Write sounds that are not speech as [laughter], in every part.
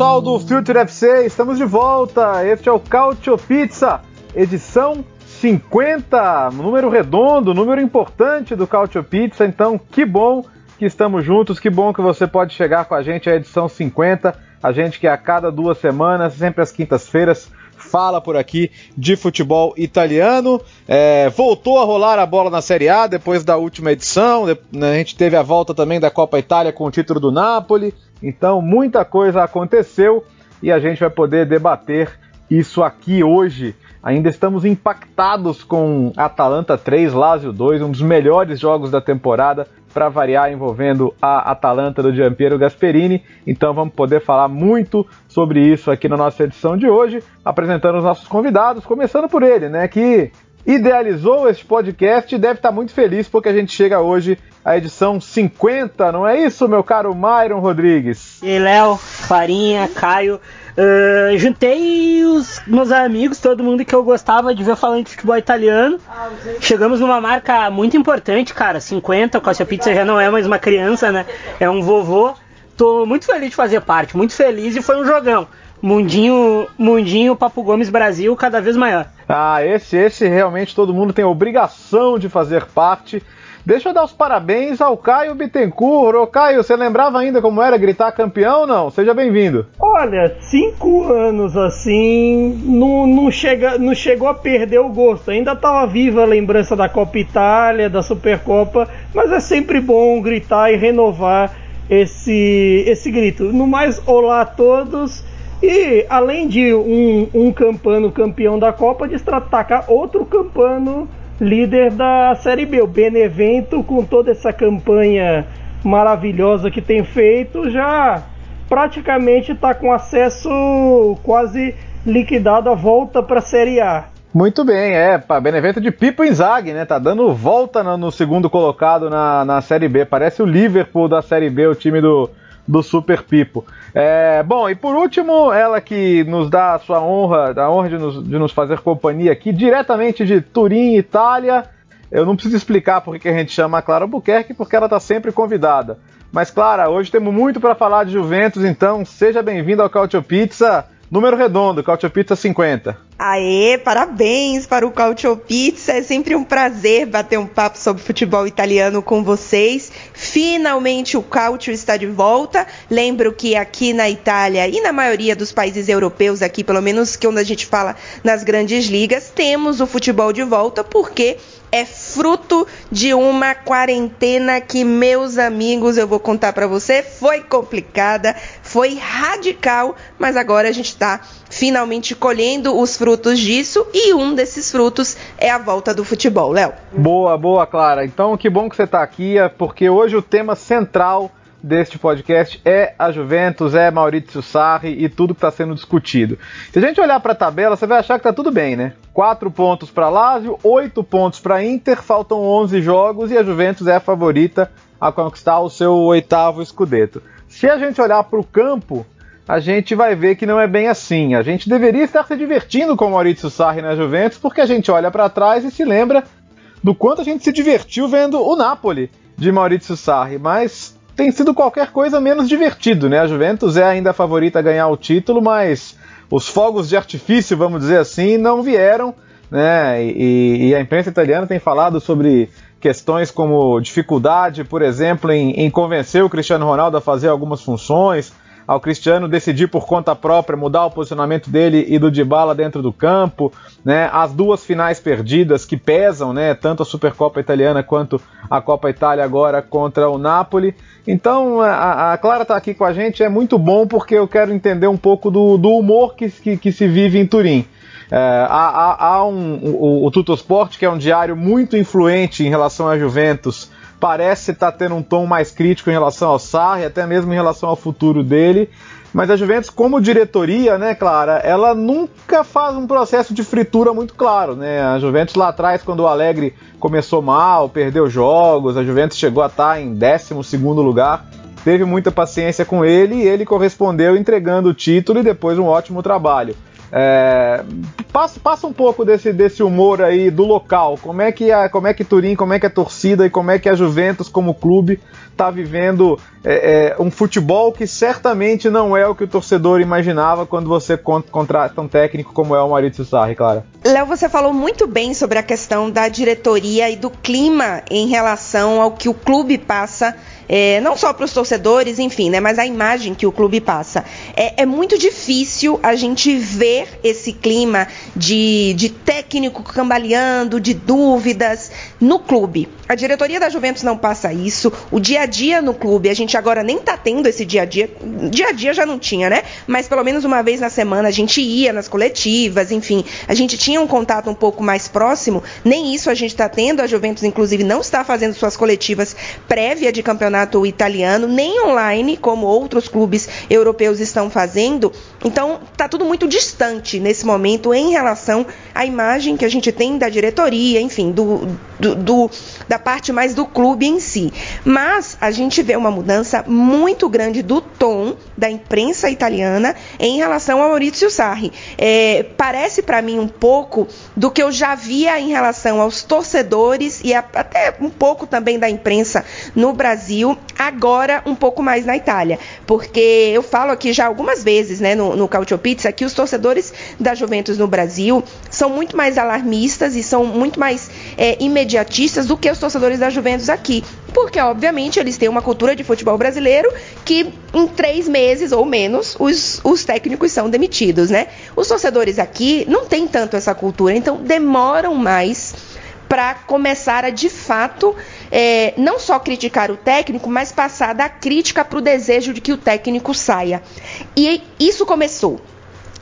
Pessoal do Future FC, estamos de volta. Este é o Cautio Pizza, edição 50, número redondo, número importante do Cautio Pizza. Então, que bom que estamos juntos, que bom que você pode chegar com a gente à edição 50. A gente que a cada duas semanas, sempre às quintas-feiras, fala por aqui de futebol italiano. É, voltou a rolar a bola na Série A depois da última edição. Né, a gente teve a volta também da Copa Itália com o título do Napoli. Então, muita coisa aconteceu e a gente vai poder debater isso aqui hoje. Ainda estamos impactados com Atalanta 3, Lazio 2, um dos melhores jogos da temporada, para variar, envolvendo a Atalanta do Giampiero Gasperini. Então vamos poder falar muito sobre isso aqui na nossa edição de hoje, apresentando os nossos convidados, começando por ele, né, que idealizou este podcast e deve estar muito feliz porque a gente chega hoje à edição 50, não é isso, meu caro Myron Rodrigues? E Léo, Farinha, Caio, juntei os meus amigos, todo mundo que eu gostava de ver falando de futebol italiano. Chegamos numa marca muito importante, cara, 50, o Costa Pizza já não é mais uma criança, né? É um vovô. Tô muito feliz de fazer parte, muito feliz e foi um jogão. Mundinho, Mundinho Papo Gomes Brasil cada vez maior. Ah, esse, esse realmente todo mundo tem obrigação de fazer parte. Deixa eu dar os parabéns ao Caio Bittencourt. Ô Caio, você lembrava ainda como era gritar campeão não? Seja bem-vindo. Olha, cinco anos assim, não, não, chega, não chegou a perder o gosto. Ainda estava viva a lembrança da Copa Itália, da Supercopa, mas é sempre bom gritar e renovar esse, esse grito. No mais, olá a todos. E além de um, um campano campeão da Copa, destacar outro campano líder da Série B. O Benevento, com toda essa campanha maravilhosa que tem feito, já praticamente está com acesso quase liquidado a volta para a Série A. Muito bem, é, para Benevento de Pipo Inzaghi, né? Tá dando volta no, no, segundo colocado na, na Série B. Parece o Liverpool da Série B, o time do, do Super Pipo. É, bom, e por último, ela que nos dá a sua honra, a honra de nos, de nos fazer companhia aqui, diretamente de Turim, Itália. Eu não preciso explicar por que a gente chama a Clara Buquerque, porque ela está sempre convidada. Mas, Clara, hoje temos muito para falar de Juventus, então seja bem-vindo ao Cautio Pizza. Número redondo, Cautio Pizza 50. Aê, parabéns para o Cautio Pizza. É sempre um prazer bater um papo sobre futebol italiano com vocês. Finalmente o Cautio está de volta. Lembro que aqui na Itália e na maioria dos países europeus, aqui pelo menos que onde a gente fala nas grandes ligas, temos o futebol de volta porque é fruto de uma quarentena que, meus amigos, eu vou contar para você, foi complicada, foi radical, mas agora a gente está finalmente colhendo os frutos disso e um desses frutos é a volta do futebol, Léo. Boa, boa, Clara. Então, que bom que você está aqui, é porque hoje o tema central deste podcast é a Juventus, é Maurício Sarri e tudo que está sendo discutido. Se a gente olhar para a tabela, você vai achar que está tudo bem, né? 4 pontos para Lazio, 8 pontos para Inter, faltam 11 jogos e a Juventus é a favorita a conquistar o seu oitavo escudeto. Se a gente olhar para o campo, a gente vai ver que não é bem assim. A gente deveria estar se divertindo com o Maurício Sarri na Juventus, porque a gente olha para trás e se lembra do quanto a gente se divertiu vendo o Napoli de Maurício Sarri, mas tem sido qualquer coisa menos divertido, né? A Juventus é ainda a favorita a ganhar o título, mas os fogos de artifício, vamos dizer assim, não vieram, né? E, e a imprensa italiana tem falado sobre questões como dificuldade, por exemplo, em, em convencer o Cristiano Ronaldo a fazer algumas funções, ao Cristiano decidir por conta própria mudar o posicionamento dele e do Dybala dentro do campo, né? As duas finais perdidas que pesam, né? Tanto a Supercopa italiana quanto a Copa Itália agora contra o Napoli. Então a, a Clara está aqui com a gente, é muito bom porque eu quero entender um pouco do, do humor que, que, que se vive em Turim. É, há, há, há um, o, o Tutosport, que é um diário muito influente em relação à Juventus, parece estar tá tendo um tom mais crítico em relação ao Sarri, até mesmo em relação ao futuro dele. Mas a Juventus, como diretoria, né, Clara, ela nunca faz um processo de fritura muito claro, né? A Juventus lá atrás, quando o Alegre começou mal, perdeu jogos, a Juventus chegou a estar tá em 12 lugar, teve muita paciência com ele e ele correspondeu entregando o título e depois um ótimo trabalho. É, passa, passa um pouco desse, desse humor aí do local. Como é que como é que Turim, como é que a torcida e como é que a Juventus como clube está vivendo é, é, um futebol que certamente não é o que o torcedor imaginava quando você contrata um técnico como é o Maurício Sarri, Clara. Léo, você falou muito bem sobre a questão da diretoria e do clima em relação ao que o clube passa é, não só para os torcedores, enfim, né, mas a imagem que o clube passa. É, é, muito difícil a gente ver esse clima de, de técnico cambaleando, de dúvidas no clube. A diretoria da Juventus não passa isso. O dia a dia no clube, a gente agora nem tá tendo esse dia a dia. Dia a dia já não tinha, né? Mas pelo menos uma vez na semana a gente ia nas coletivas, enfim, a gente tinha um contato um pouco mais próximo. Nem isso a gente está tendo. A Juventus, inclusive, não está fazendo suas coletivas prévia de campeonato italiano, nem online, como outros clubes europeus estão fazendo. Então, tá tudo muito distante nesse momento em relação à imagem que a gente tem da diretoria, enfim, do, do, do da parte mais do clube em si. Mas a gente vê uma mudança muito grande do tom da imprensa italiana em relação ao Maurizio Sarri. É, parece para mim um pouco do que eu já via em relação aos torcedores e a, até um pouco também da imprensa no Brasil, agora um pouco mais na Itália. Porque eu falo aqui já algumas vezes né, no, no Cautio Pizza que os torcedores da Juventus no Brasil são muito mais alarmistas e são muito mais é, imediatistas do que os torcedores da Juventus aqui. Porque, obviamente, eles têm uma cultura de futebol brasileiro que em três meses ou menos os, os técnicos são demitidos, né? Os torcedores aqui não têm tanto essa cultura, então demoram mais para começar a de fato é, não só criticar o técnico, mas passar da crítica para o desejo de que o técnico saia. E isso começou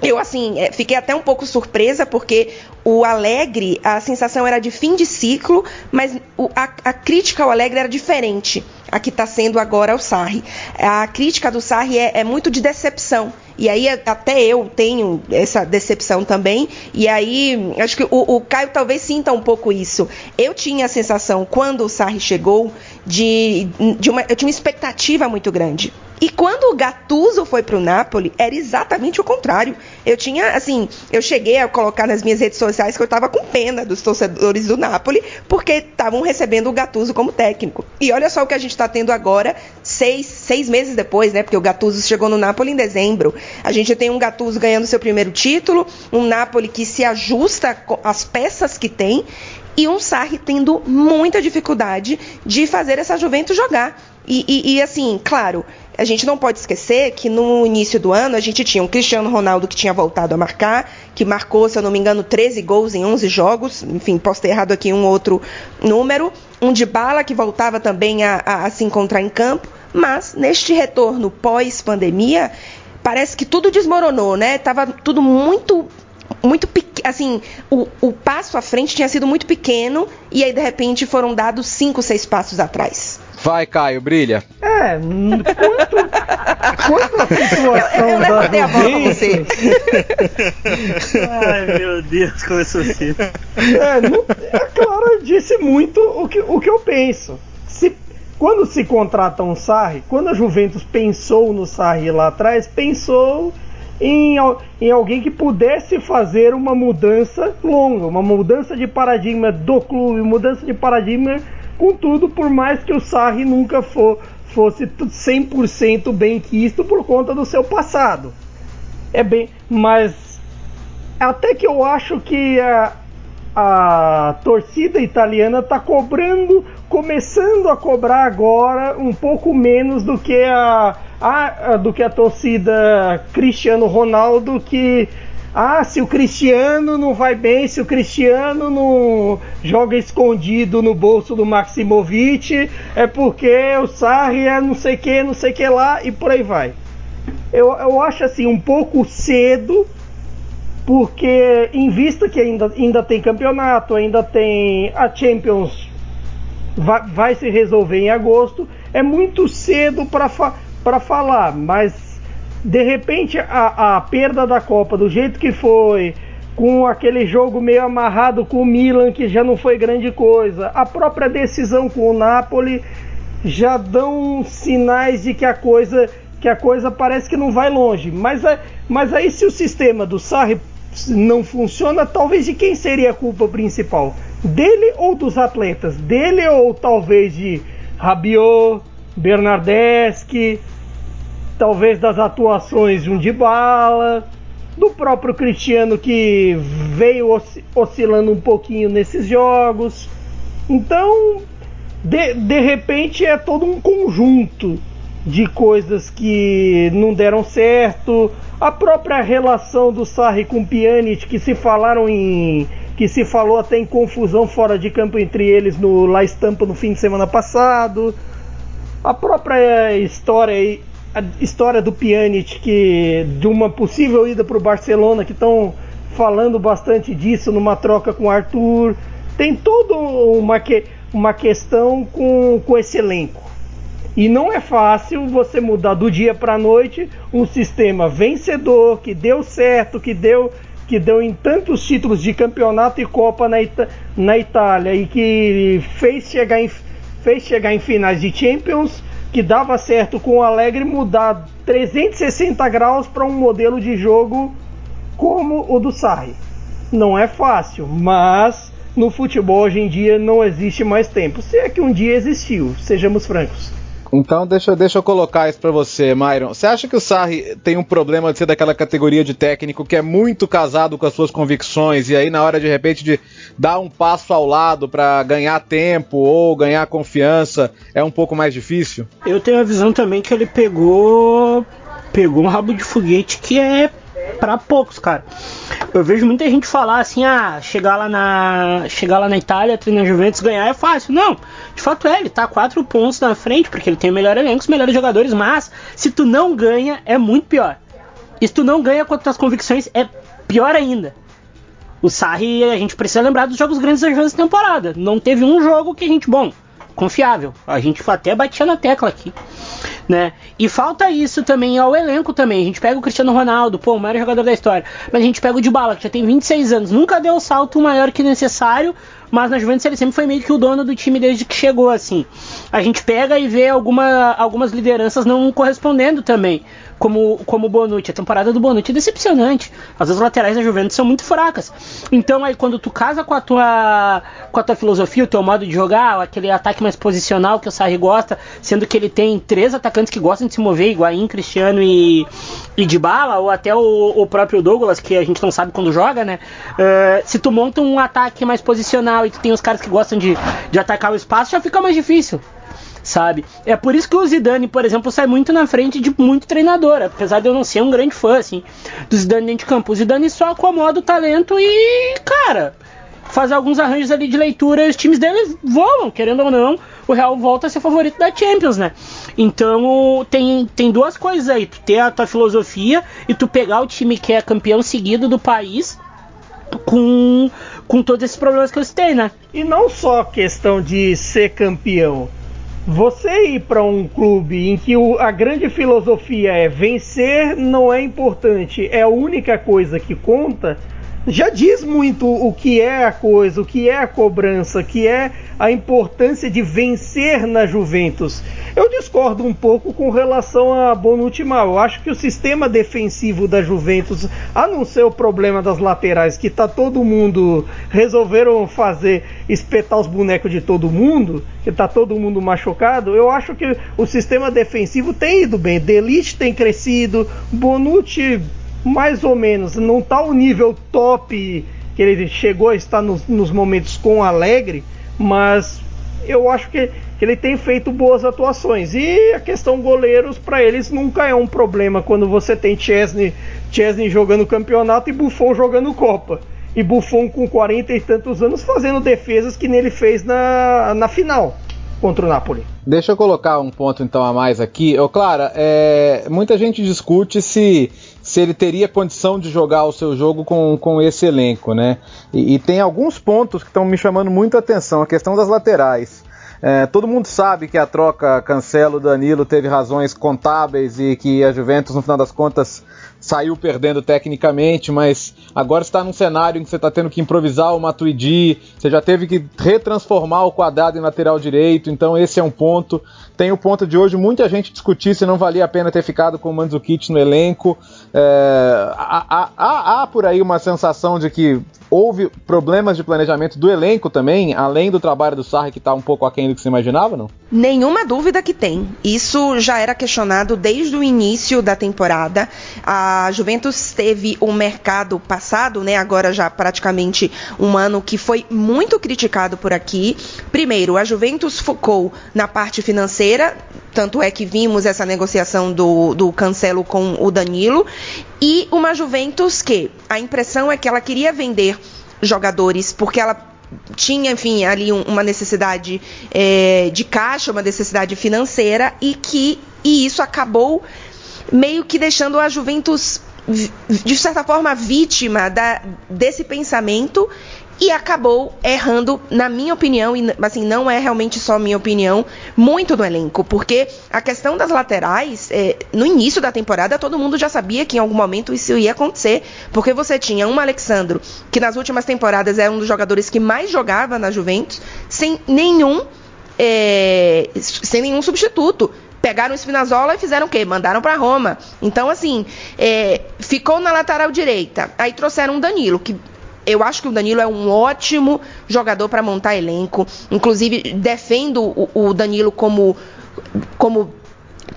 eu, assim, é, fiquei até um pouco surpresa, porque o Alegre, a sensação era de fim de ciclo, mas a, a, crítica ao Alegre era diferente, a que está sendo agora o Sarri. A crítica do Sarri é, é muito de decepção. E aí até eu tenho essa decepção também. E aí acho que o, o, Caio talvez sinta um pouco isso. Eu tinha a sensação, quando o Sarri chegou, de, de uma, eu tinha uma expectativa muito grande. E quando o Gattuso foi para o Napoli, era exatamente o contrário. Eu tinha, assim, eu cheguei a colocar nas minhas redes sociais que eu estava com pena dos torcedores do Napoli, porque estavam recebendo o Gattuso como técnico. E olha só o que a gente está tendo agora, seis, seis meses depois, né? Porque o Gattuso chegou no Napoli em dezembro. A gente tem um Gattuso ganhando seu primeiro título, um Napoli que se ajusta às peças que tem e um Sarri tendo muita dificuldade de fazer essa Juventus jogar. E, e, e, assim, claro, a gente não pode esquecer que no início do ano a gente tinha um Cristiano Ronaldo que tinha voltado a marcar, que marcou, se eu não me engano, 13 gols em 11 jogos, enfim, posso ter errado aqui um outro número, um de bala que voltava também a, a, a se encontrar em campo, mas neste retorno pós-pandemia, parece que tudo desmoronou, né? Tava tudo muito muito assim, o, o passo à frente tinha sido muito pequeno e aí de repente foram dados cinco, seis passos atrás. Vai, Caio, brilha. É, quanto, quanto a situação eu, eu da a bola pra você. [laughs] Ai, meu Deus, começou assim. É, não, a Clara disse muito o que, o que eu penso. Se, quando se contrata um Sarri, quando a Juventus pensou no Sarri lá atrás, pensou em, em alguém que pudesse fazer uma mudança longa, uma mudança de paradigma do clube, mudança de paradigma Contudo, por mais que o Sarri nunca for, fosse 100% bem quisto por conta do seu passado. É bem, mas até que eu acho que a, a torcida italiana está cobrando, começando a cobrar agora um pouco menos do que a, a, do que a torcida Cristiano Ronaldo que ah, se o Cristiano não vai bem, se o Cristiano não joga escondido no bolso do Maximovic, é porque o Sarri é não sei que, não sei que lá e por aí vai. Eu, eu acho assim um pouco cedo, porque em vista que ainda, ainda tem campeonato, ainda tem a Champions vai, vai se resolver em agosto. É muito cedo para fa falar, mas de repente a, a perda da Copa, do jeito que foi, com aquele jogo meio amarrado com o Milan, que já não foi grande coisa, a própria decisão com o Napoli já dão sinais de que a coisa que a coisa parece que não vai longe. Mas, mas aí se o sistema do Sarri não funciona, talvez de quem seria a culpa principal? Dele ou dos atletas? Dele ou talvez de Rabiot, Bernardeschi, talvez das atuações de um Dybala, do próprio Cristiano que veio oscilando um pouquinho nesses jogos. Então, de, de repente é todo um conjunto de coisas que não deram certo, a própria relação do Sarri com Pjanic que se falaram em que se falou até em confusão fora de campo entre eles no La Estampa no fim de semana passado. A própria história a história do Pjanic que de uma possível ida para o Barcelona que estão falando bastante disso numa troca com o Arthur. Tem toda uma, que, uma questão com, com esse elenco. E não é fácil você mudar do dia para a noite um sistema vencedor, que deu certo, que deu, que deu em tantos títulos de campeonato e Copa na, Ita na Itália e que fez chegar, em, fez chegar em finais de Champions, que dava certo com o Alegre, mudar 360 graus para um modelo de jogo como o do Sarri. Não é fácil, mas no futebol hoje em dia não existe mais tempo. Se é que um dia existiu, sejamos francos. Então deixa, deixa eu colocar isso para você, Myron. Você acha que o Sarri tem um problema de ser daquela categoria de técnico que é muito casado com as suas convicções e aí na hora de repente de dar um passo ao lado para ganhar tempo ou ganhar confiança é um pouco mais difícil? Eu tenho a visão também que ele pegou pegou um rabo de foguete que é para poucos, cara. Eu vejo muita gente falar assim, ah, chegar lá na chegar lá na Itália, treinar Juventus, ganhar é fácil. Não, de fato é, ele tá quatro pontos na frente, porque ele tem o melhor elenco, os melhores jogadores, mas se tu não ganha, é muito pior. E se tu não ganha com as tuas convicções, é pior ainda. O Sarri, a gente precisa lembrar dos jogos grandes da Juventus temporada. Não teve um jogo que a gente, bom, confiável. A gente até batia na tecla aqui né? E falta isso também ao elenco também. A gente pega o Cristiano Ronaldo, pô, o maior jogador da história. Mas a gente pega o Dybala, que já tem 26 anos. Nunca deu o salto maior que necessário, mas na Juventus ele sempre foi meio que o dono do time desde que chegou, assim. A gente pega e vê alguma, algumas lideranças não correspondendo também como, como Bonucci. A temporada do Bonucci é decepcionante. As duas laterais da Juventus são muito fracas. Então aí quando tu casa com a tua com a tua filosofia, o teu modo de jogar, aquele ataque mais posicional que o Sarri gosta, sendo que ele tem três atacantes que gostam de se mover, Higuaín, Cristiano e, e Dybala, ou até o, o próprio Douglas, que a gente não sabe quando joga, né? Uh, se tu monta um ataque mais posicional e tu tem os caras que gostam de, de atacar o espaço, já fica mais difícil sabe? É por isso que o Zidane, por exemplo, sai muito na frente de muito treinador, apesar de eu não ser um grande fã, assim, do Zidane dentro de campo. O Zidane só acomoda o talento e, cara, faz alguns arranjos ali de leitura e os times deles voam, querendo ou não, o Real volta a ser favorito da Champions, né? Então tem, tem duas coisas aí, tu ter a tua filosofia e tu pegar o time que é campeão seguido do país com, com todos esses problemas que eles têm, né? E não só questão de ser campeão, você ir para um clube em que o, a grande filosofia é vencer não é importante, é a única coisa que conta, já diz muito o que é a coisa, o que é a cobrança, que é a importância de vencer na Juventus. Eu discordo um pouco com relação a Bonucci Mal. Eu acho que o sistema defensivo da Juventus, a não ser o problema das laterais, que tá todo mundo resolveram fazer espetar os bonecos de todo mundo, que tá todo mundo machucado, eu acho que o sistema defensivo tem ido bem. Delite tem crescido, Bonucci mais ou menos, não tá o nível top que ele chegou a estar nos, nos momentos com Alegre, mas eu acho que, que, ele tem feito boas atuações. E a questão goleiros, para eles, nunca é um problema quando você tem Chesney, Chesney jogando campeonato e Buffon jogando Copa. E Buffon com 40 e tantos anos fazendo defesas que nele fez na, na final contra o Napoli. Deixa eu colocar um ponto então a mais aqui. Ô, Clara, é, muita gente discute se, se ele teria condição de jogar o seu jogo com, com esse elenco, né? E, e tem alguns pontos que estão me chamando muito a atenção. A questão das laterais. É, todo mundo sabe que a troca Cancelo-Danilo teve razões contábeis e que a Juventus, no final das contas, saiu perdendo tecnicamente, mas agora está num cenário em que você está tendo que improvisar o Matuidi, você já teve que retransformar o quadrado em lateral direito, então esse é um ponto. Tem o ponto de hoje muita gente discutir se não valia a pena ter ficado com o Mandzukic no elenco. É, há, há, há por aí uma sensação de que houve problemas de planejamento do elenco também, além do trabalho do Sarri que está um pouco aquém do que se imaginava, não? Nenhuma dúvida que tem. Isso já era questionado desde o início da temporada. A Juventus teve um mercado passado, né, agora já praticamente um ano que foi muito criticado por aqui. Primeiro, a Juventus focou na parte financeira, tanto é que vimos essa negociação do, do Cancelo com o Danilo, e uma Juventus que a impressão é que ela queria vender jogadores porque ela tinha, enfim, ali um, uma necessidade é, de caixa, uma necessidade financeira e que e isso acabou meio que deixando a Juventus de certa forma vítima da, desse pensamento e acabou errando, na minha opinião, e assim, não é realmente só minha opinião, muito no elenco, porque a questão das laterais, é, no início da temporada, todo mundo já sabia que em algum momento isso ia acontecer, porque você tinha um Alexandro, que nas últimas temporadas é um dos jogadores que mais jogava na Juventus, sem nenhum, é, sem nenhum substituto pegaram o Spinazzola e fizeram o quê? Mandaram para Roma. Então, assim, é, ficou na lateral direita. Aí trouxeram um Danilo, que eu acho que o Danilo é um ótimo jogador para montar elenco. Inclusive, defendo o, o Danilo como, como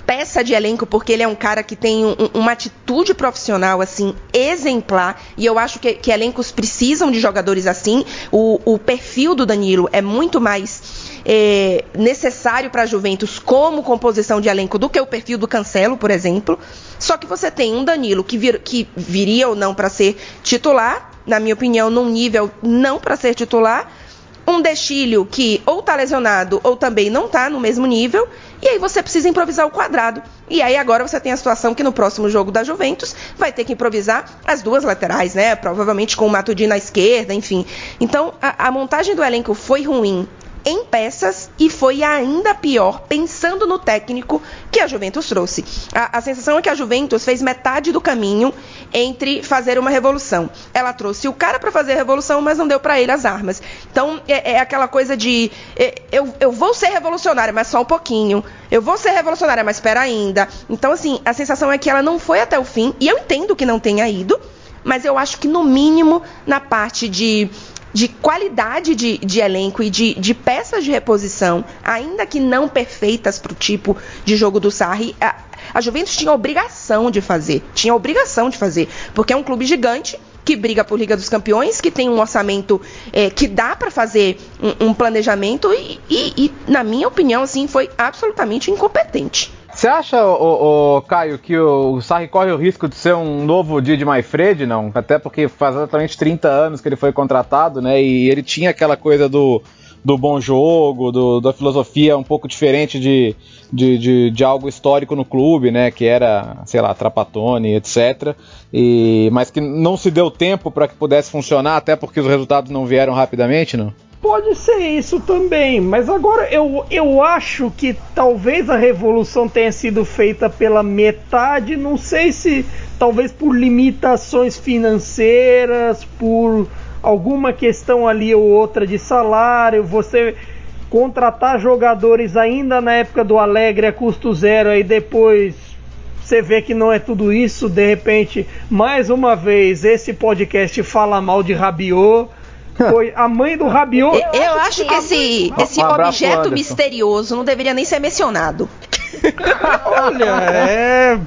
peça de elenco, porque ele é um cara que tem um, uma atitude profissional, assim, exemplar. E eu acho que, que elencos precisam de jogadores assim. O, o perfil do Danilo é muito mais é, necessário para a Juventus como composição de elenco do que o perfil do Cancelo, por exemplo. Só que você tem um Danilo que, vir, que viria ou não para ser titular, na minha opinião, num nível não para ser titular. Um Destilho que ou está lesionado ou também não está no mesmo nível. E aí você precisa improvisar o quadrado. E aí agora você tem a situação que no próximo jogo da Juventus vai ter que improvisar as duas laterais, né? Provavelmente com o Matuidi na esquerda, enfim. Então a, a montagem do elenco foi ruim em peças e foi ainda pior pensando no técnico que a Juventus trouxe. A, a, sensação é que a Juventus fez metade do caminho entre fazer uma revolução. Ela trouxe o cara para fazer a revolução, mas não deu para ele as armas. Então é, é aquela coisa de é, eu, eu vou ser revolucionária, mas só um pouquinho. Eu vou ser revolucionária, mas espera ainda. Então assim a sensação é que ela não foi até o fim e eu entendo que não tenha ido, mas eu acho que no mínimo na parte de de qualidade de, de elenco e de, de, peças de reposição, ainda que não perfeitas para o tipo de jogo do Sarri, a, a Juventus tinha obrigação de fazer. Tinha obrigação de fazer. Porque é um clube gigante que briga por Liga dos Campeões, que tem um orçamento é, que dá para fazer um, um planejamento e, e, e, na minha opinião, assim, foi absolutamente incompetente. Você acha, o, o, Caio, que o Sarri corre o risco de ser um novo Didi Maifred, não? Até porque faz exatamente 30 anos que ele foi contratado, né? E ele tinha aquela coisa do, do bom jogo, do, da filosofia um pouco diferente de, de, de, de, algo histórico no clube, né? Que era, sei lá, Trapatone, etc. E, mas que não se deu tempo para que pudesse funcionar, até porque os resultados não vieram rapidamente, não? Pode ser isso também, mas agora eu, eu acho que talvez a revolução tenha sido feita pela metade, não sei se talvez por limitações financeiras, por alguma questão ali ou outra de salário, você contratar jogadores ainda na época do Alegre a custo zero, aí depois você vê que não é tudo isso, de repente, mais uma vez, esse podcast fala mal de Rabiot foi a mãe do Rabiot. Eu, eu acho que esse, esse um objeto misterioso não deveria nem ser mencionado. [laughs] Olha, é.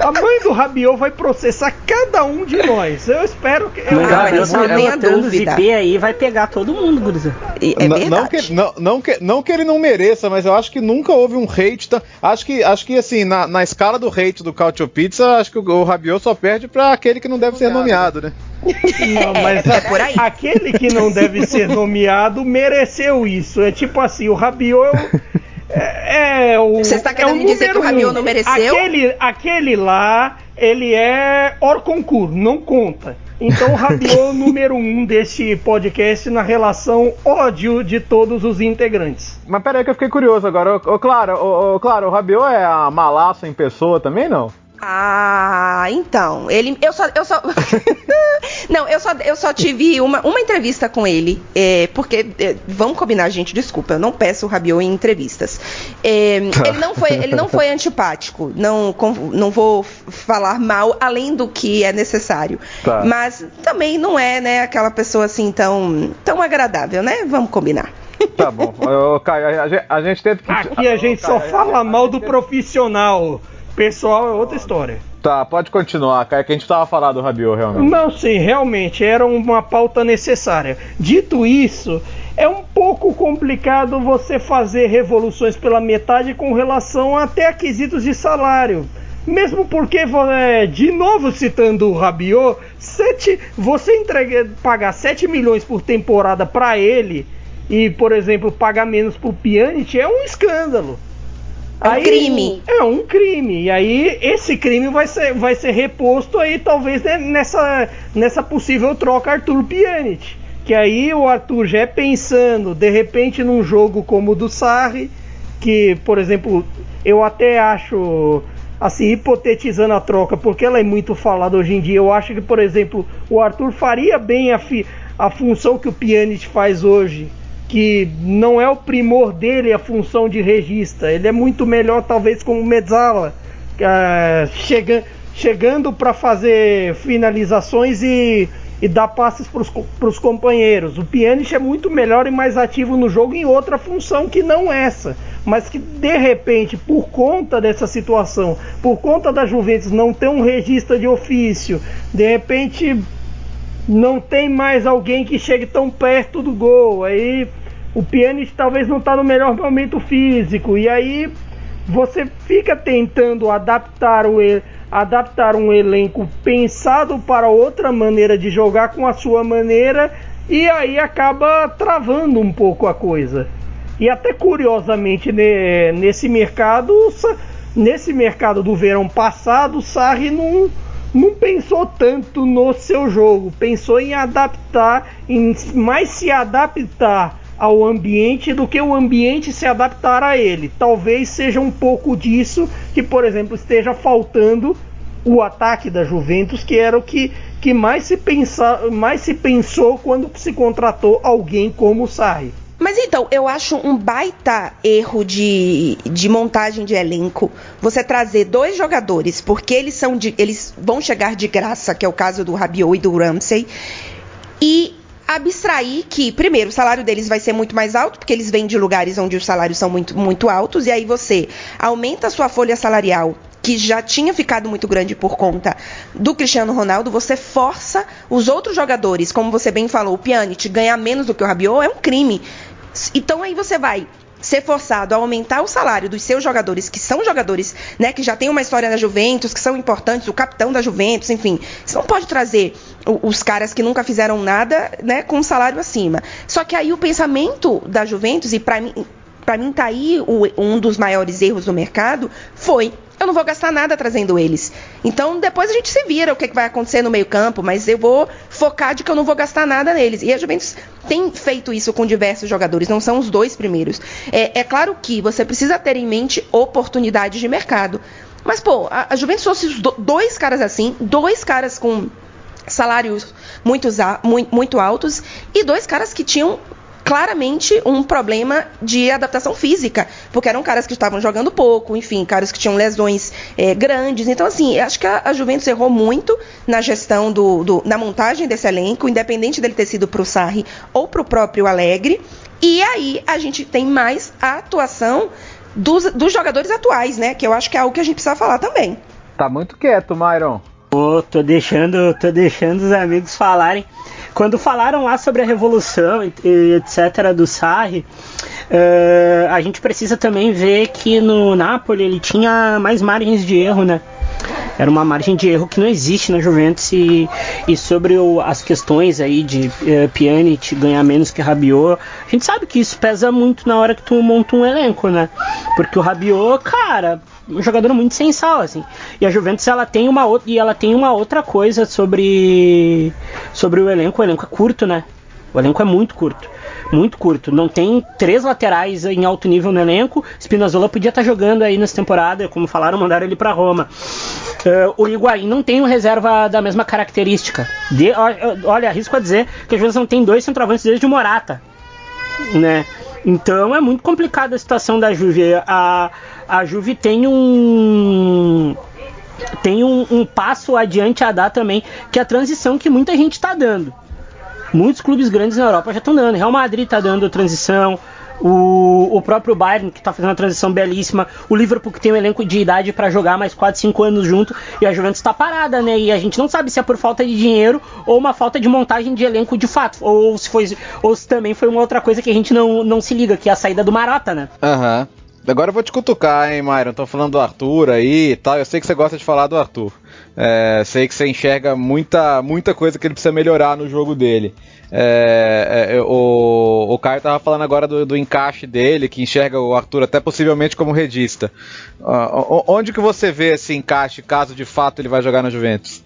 A mãe do Rabiot vai processar cada um de nós. Eu espero que. Eu, não, ah, isso não tenha dúvida. IP aí vai pegar todo mundo, Guriza. É verdade. Não que, não, não, que, não que ele não mereça, mas eu acho que nunca houve um hate. Tá, acho, que, acho que, assim, na, na escala do hate do Cautio Pizza, acho que o, o Rabiot só perde pra aquele que não deve ser nomeado, né? Não, mas é por aí. aquele que não deve ser [laughs] nomeado mereceu isso. É tipo assim, o Rabiot é, é o. Você está querendo é me dizer que o Rabiot não mereceu? Aquele, aquele lá, ele é hors concours, não conta. Então, o Rabiot [laughs] número um deste podcast na relação ódio de todos os integrantes. Mas peraí que eu fiquei curioso agora. Ô, ô, claro, ô, ô, claro, o Rabiot é a malaça em pessoa também, não? Ah, então, ele, eu só, eu só, [laughs] não, eu só, eu só tive uma, uma entrevista com ele, é, porque, é, vamos combinar, gente, desculpa, eu não peço o Rabiot em entrevistas. É, ele não foi, ele não foi antipático, não, com, não vou falar mal além do que é necessário, Tá. mas também não é, né, aquela pessoa assim tão, tão agradável, né? Vamos combinar. Tá bom. Ô, Caio, a, gente- a gente teve que. Aqui a gente só Caio, fala a mal do teve- profissional. Pessoal é outra história. Tá, pode continuar, Caio, que a gente tava falando do Rabiot, realmente. Não, sim, realmente era uma pauta necessária. Dito isso, é um pouco complicado você fazer revoluções pela metade com relação até a quesitos de salário. Mesmo porque, é, de novo citando o Rabiot, sete, você entrega, pagar 7 milhões por temporada para ele e, por exemplo, pagar menos pro Pjanic é um escândalo. É um crime. É um crime. E aí esse crime vai ser, vai ser reposto aí talvez né, nessa, nessa possível troca Arthur Pjanic. Que aí o Arthur já é pensando, de repente, num jogo como o do Sarri, que, por exemplo, eu até acho, assim, hipotetizando a troca, porque ela é muito falada hoje em dia, eu acho que, por exemplo, o Arthur faria bem a, fi- a função que o Pjanic faz hoje, que não é o primor dele a função de regista, ele é muito melhor talvez como Mezzala, ah, chega, chegando para fazer finalizações e, e dar passes para os companheiros. O Pjanic é muito melhor e mais ativo no jogo em outra função que não essa, mas que de repente, por conta dessa situação, por conta da Juventus não ter um regista de ofício, de repente não tem mais alguém que chegue tão perto do gol. Aí o Pjanic talvez não está no melhor momento físico. E aí você fica tentando adaptar, o, adaptar um elenco pensado para outra maneira de jogar com a sua maneira. E aí acaba travando um pouco a coisa. E até curiosamente ne- nesse mercado, nesse mercado do verão passado, o Sarri não, não pensou tanto no seu jogo, pensou em adaptar, em mais se adaptar ao ambiente do que o ambiente se adaptar a ele. Talvez seja um pouco disso que, por exemplo, esteja faltando o ataque da Juventus, que era o que, que mais, se pensa, mais se pensou quando se contratou alguém como o Sarri. Então, eu acho um baita erro de, de montagem de elenco você trazer dois jogadores, porque eles são de, eles vão chegar de graça, que é o caso do Rabiot e do Ramsey, e abstrair que, primeiro, o salário deles vai ser muito mais alto, porque eles vêm de lugares onde os salários são muito, muito altos, e aí você aumenta a sua folha salarial que já tinha ficado muito grande por conta do Cristiano Ronaldo, você força os outros jogadores, como você bem falou, o Pjanic ganhar menos do que o Rabiot é um crime. Então aí você vai ser forçado a aumentar o salário dos seus jogadores, que são jogadores, né, que já tem uma história na Juventus, que são importantes, o capitão da Juventus, enfim. Você não pode trazer os caras que nunca fizeram nada, né, com um salário acima. Só que aí o pensamento da Juventus, e pra mim, pra mim tá aí o- um dos maiores erros do mercado, foi eu não vou gastar nada trazendo eles. Então depois a gente se vira o que, que vai acontecer no meio-campo, mas eu vou focar de que eu não vou gastar nada neles. E a Juventus tem feito isso com diversos jogadores, não são os dois primeiros. É, é claro que você precisa ter em mente oportunidades de mercado. Mas, pô, a, a Juventus do- dois caras assim, dois caras com salários muito, muito altos e dois caras que tinham claramente um problema de adaptação física, porque eram caras que estavam jogando pouco, enfim, caras que tinham lesões eh, grandes. Então, assim, eu acho que a, a Juventus errou muito na gestão do, do- na montagem desse elenco, independente dele ter sido pro Sarri ou pro próprio Alegre. E aí a gente tem mais a atuação dos, dos jogadores atuais, né? Que eu acho que é algo que a gente precisa falar também. Tá muito quieto, Myron. Pô, tô deixando, tô deixando os amigos falarem. Quando falaram lá sobre a revolução e, e etc do Sarri, eh, a gente precisa também ver que no Napoli ele tinha mais margens de erro, né? Era uma margem de erro que não existe na Juventus e, e sobre o, as questões aí de uh, Pjanic ganhar menos que Rabiot, a gente sabe que isso pesa muito na hora que tu monta um elenco, né? Porque o Rabiot, cara, um jogador muito sensal, assim. E a Juventus ela tem uma outra e ela tem uma outra coisa sobre sobre o elenco, o elenco é curto, né? O elenco é muito curto. Muito curto. Não tem três laterais em alto nível no elenco. Spinazzola podia estar tá jogando aí nessa temporada, como falaram, mandaram ele para Roma. Uh, o Higuaín não tem um reserva da mesma característica. De, olha, arrisco a dizer que a Juventus não tem dois centroavantes desde o Morata. Né? Então é muito complicada a situação da Juve. A, a Juve tem um tem um, um, passo adiante a dar também, que é a transição que muita gente está dando. Muitos clubes grandes na Europa já estão dando. Real Madrid está dando transição. O, o próprio Bayern, que está fazendo uma transição belíssima. O Liverpool, que tem um elenco de idade para jogar mais 4, 5 anos junto. E a Juventus está parada, né? E a gente não sabe se é por falta de dinheiro ou uma falta de montagem de elenco de fato. Ou se, foi, ou se também foi uma outra coisa que a gente não, não se liga, que é a saída do Marata, né? Aham. Uhum. Agora eu vou te cutucar, hein, Myron? Tô falando do Arthur aí e tal. Eu sei que você gosta de falar do Arthur. É, sei que você enxerga muita, muita coisa que ele precisa melhorar no jogo dele. É, é, o, o Caio tava falando agora do, do, encaixe dele, que enxerga o Arthur até possivelmente como redista. Uh, onde que você vê esse encaixe, caso de fato ele vai jogar na Juventus?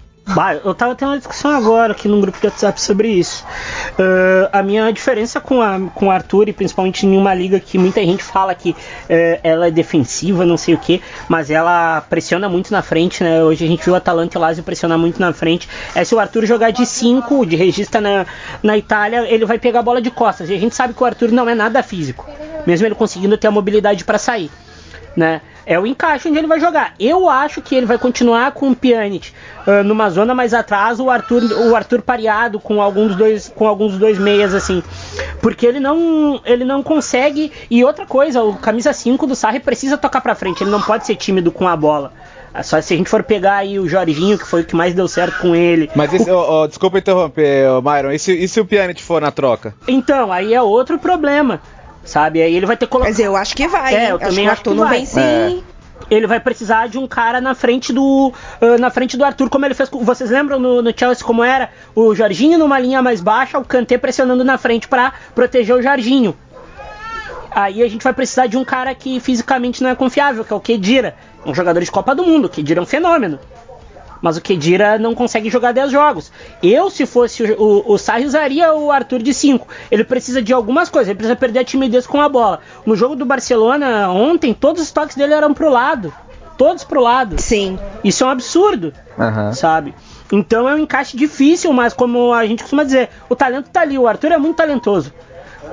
Eu tava tendo uma discussão agora aqui no grupo de WhatsApp sobre isso. Uh, a minha diferença com, a, com o Arthur, e principalmente em uma liga que muita gente fala que uh, ela é defensiva, não sei o que, mas ela pressiona muito na frente, né? Hoje a gente viu o Atalanta e o Lazio pressionar muito na frente. É se o Arthur jogar de 5, de regista na, na Itália, ele vai pegar a bola de costas. E a gente sabe que o Arthur não é nada físico, mesmo ele conseguindo ter a mobilidade para sair, né? É o encaixe onde ele vai jogar. Eu acho que ele vai continuar com o Pjanic uh, numa zona mais atrás, o Arthur, o Arthur pareado com alguns dois, com alguns dois meias assim, porque ele não, ele não consegue. E outra coisa, o camisa 5 do Sarri precisa tocar para frente. Ele não pode ser tímido com a bola. Só se a gente for pegar aí o Jorginho, que foi o que mais deu certo com ele. Mas esse, o... oh, oh, desculpa interromper, oh, Myron. E se, e se o Pjanic for na troca? Então, aí é outro problema sabe? Aí ele vai ter que colocar. Mas eu acho que vai. É, eu acho também acho que, não vem sim. É. Ele vai precisar de um cara na frente do uh, na frente do Arthur, como ele fez. Vocês lembram no, no, Chelsea como era? O Jorginho numa linha mais baixa, o Kanté pressionando na frente para proteger o Jorginho. Aí a gente vai precisar de um cara que fisicamente não é confiável, que é o Kedira, um jogador de Copa do Mundo. O Kedira é um fenômeno mas o Kedira não consegue jogar 10 jogos. Eu, se fosse o, o, o Sarri, usaria o Arthur de 5. Ele precisa de algumas coisas, ele precisa perder a timidez com a bola. No jogo do Barcelona, ontem, todos os toques dele eram pro lado. Todos pro lado. Sim. Isso é um absurdo, uhum. sabe? Então é um encaixe difícil, mas como a gente costuma dizer, o talento tá ali. O Arthur é muito talentoso.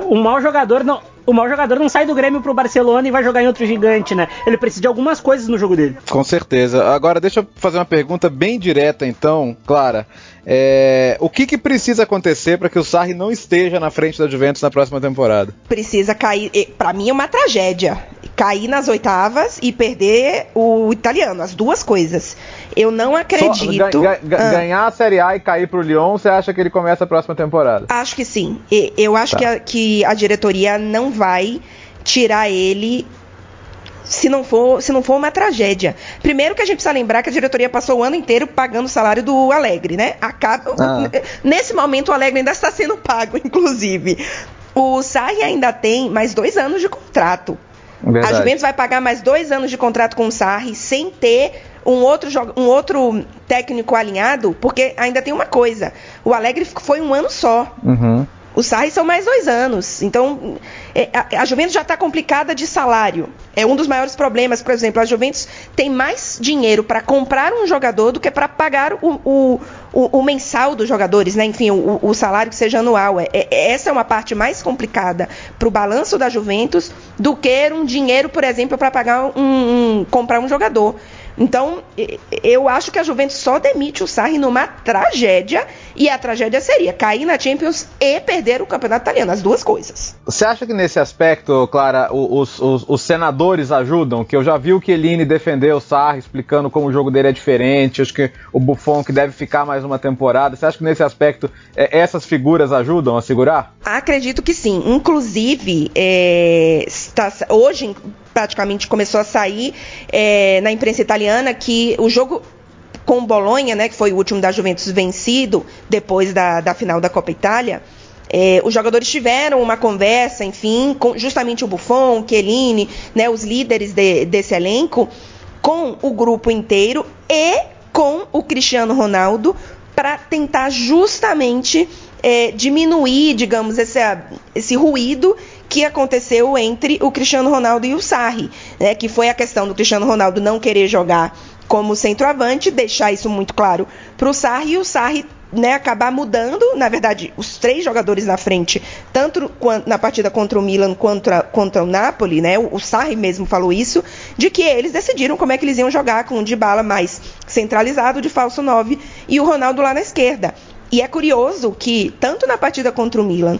O mau jogador não o mau jogador não sai do Grêmio pro Barcelona e vai jogar em outro gigante, né? Ele precisa de algumas coisas no jogo dele. Com certeza. Agora, deixa eu fazer uma pergunta bem direta, então, Clara. É, o que, que precisa acontecer para que o Sarri não esteja na frente da Juventus na próxima temporada? Precisa cair. Para mim é uma tragédia. Cair nas oitavas e perder o italiano, as duas coisas. Eu não acredito. Só, ah. Ganhar a Série A e cair pro Lyon, você acha que ele começa a próxima temporada? Acho que sim. Eu acho tá. que, a, que a diretoria não vai tirar ele se não for, se não for uma tragédia. Primeiro que a gente precisa lembrar que a diretoria passou o ano inteiro pagando o salário do Alegre, né? Acaba, ah. [laughs] Nesse momento o Alegre ainda está sendo pago, [laughs] inclusive. O Sarri ainda tem mais dois anos de contrato. Verdade. A Juventus vai pagar mais dois anos de contrato com o Sarri sem ter um outro, um outro técnico alinhado, porque ainda tem uma coisa: o Alegre foi um ano só. Uhum. O Sarri são mais dois anos. Então, é, a, Juventus já está complicada de salário. É um dos maiores problemas. Por exemplo, a Juventus tem mais dinheiro para comprar um jogador do que para pagar o, o, o, mensal dos jogadores, né? Enfim, o, salário que seja anual. É, é, essa é uma parte mais complicada para o balanço da Juventus do que um dinheiro, por exemplo, para pagar um, um, comprar um jogador. Então, eu acho que a Juventus só demite o Sarri numa tragédia, e a tragédia seria cair na Champions e perder o campeonato italiano, as duas coisas. Você acha que nesse aspecto, Clara, os, os, os senadores ajudam? Que eu já vi o Chiellini defender o Sarri, explicando como o jogo dele é diferente, acho que o Buffon que deve ficar mais uma temporada. Você acha que nesse aspecto é, essas figuras ajudam a segurar? Acredito que sim. Inclusive, é, está, hoje praticamente começou a sair é, na imprensa italiana que o jogo com o Bolonha, né, que foi o último da Juventus vencido depois da, da final da Copa Itália, é, os jogadores tiveram uma conversa, enfim, com justamente o Buffon, o Chiellini, né, os líderes de, desse elenco, com o grupo inteiro e com o Cristiano Ronaldo para tentar justamente é, diminuir, digamos, esse, esse ruído que aconteceu entre o Cristiano Ronaldo e o Sarri, né, que foi a questão do Cristiano Ronaldo não querer jogar como centroavante, deixar isso muito claro para o Sarri e o Sarri né, acabar mudando, na verdade, os três jogadores na frente, tanto na partida contra o Milan quanto contra o Napoli, né, o, Sarri mesmo falou isso, de que eles decidiram como é que eles iam jogar com o Dybala mais centralizado de falso 9 e o Ronaldo lá na esquerda. E é curioso que tanto na partida contra o Milan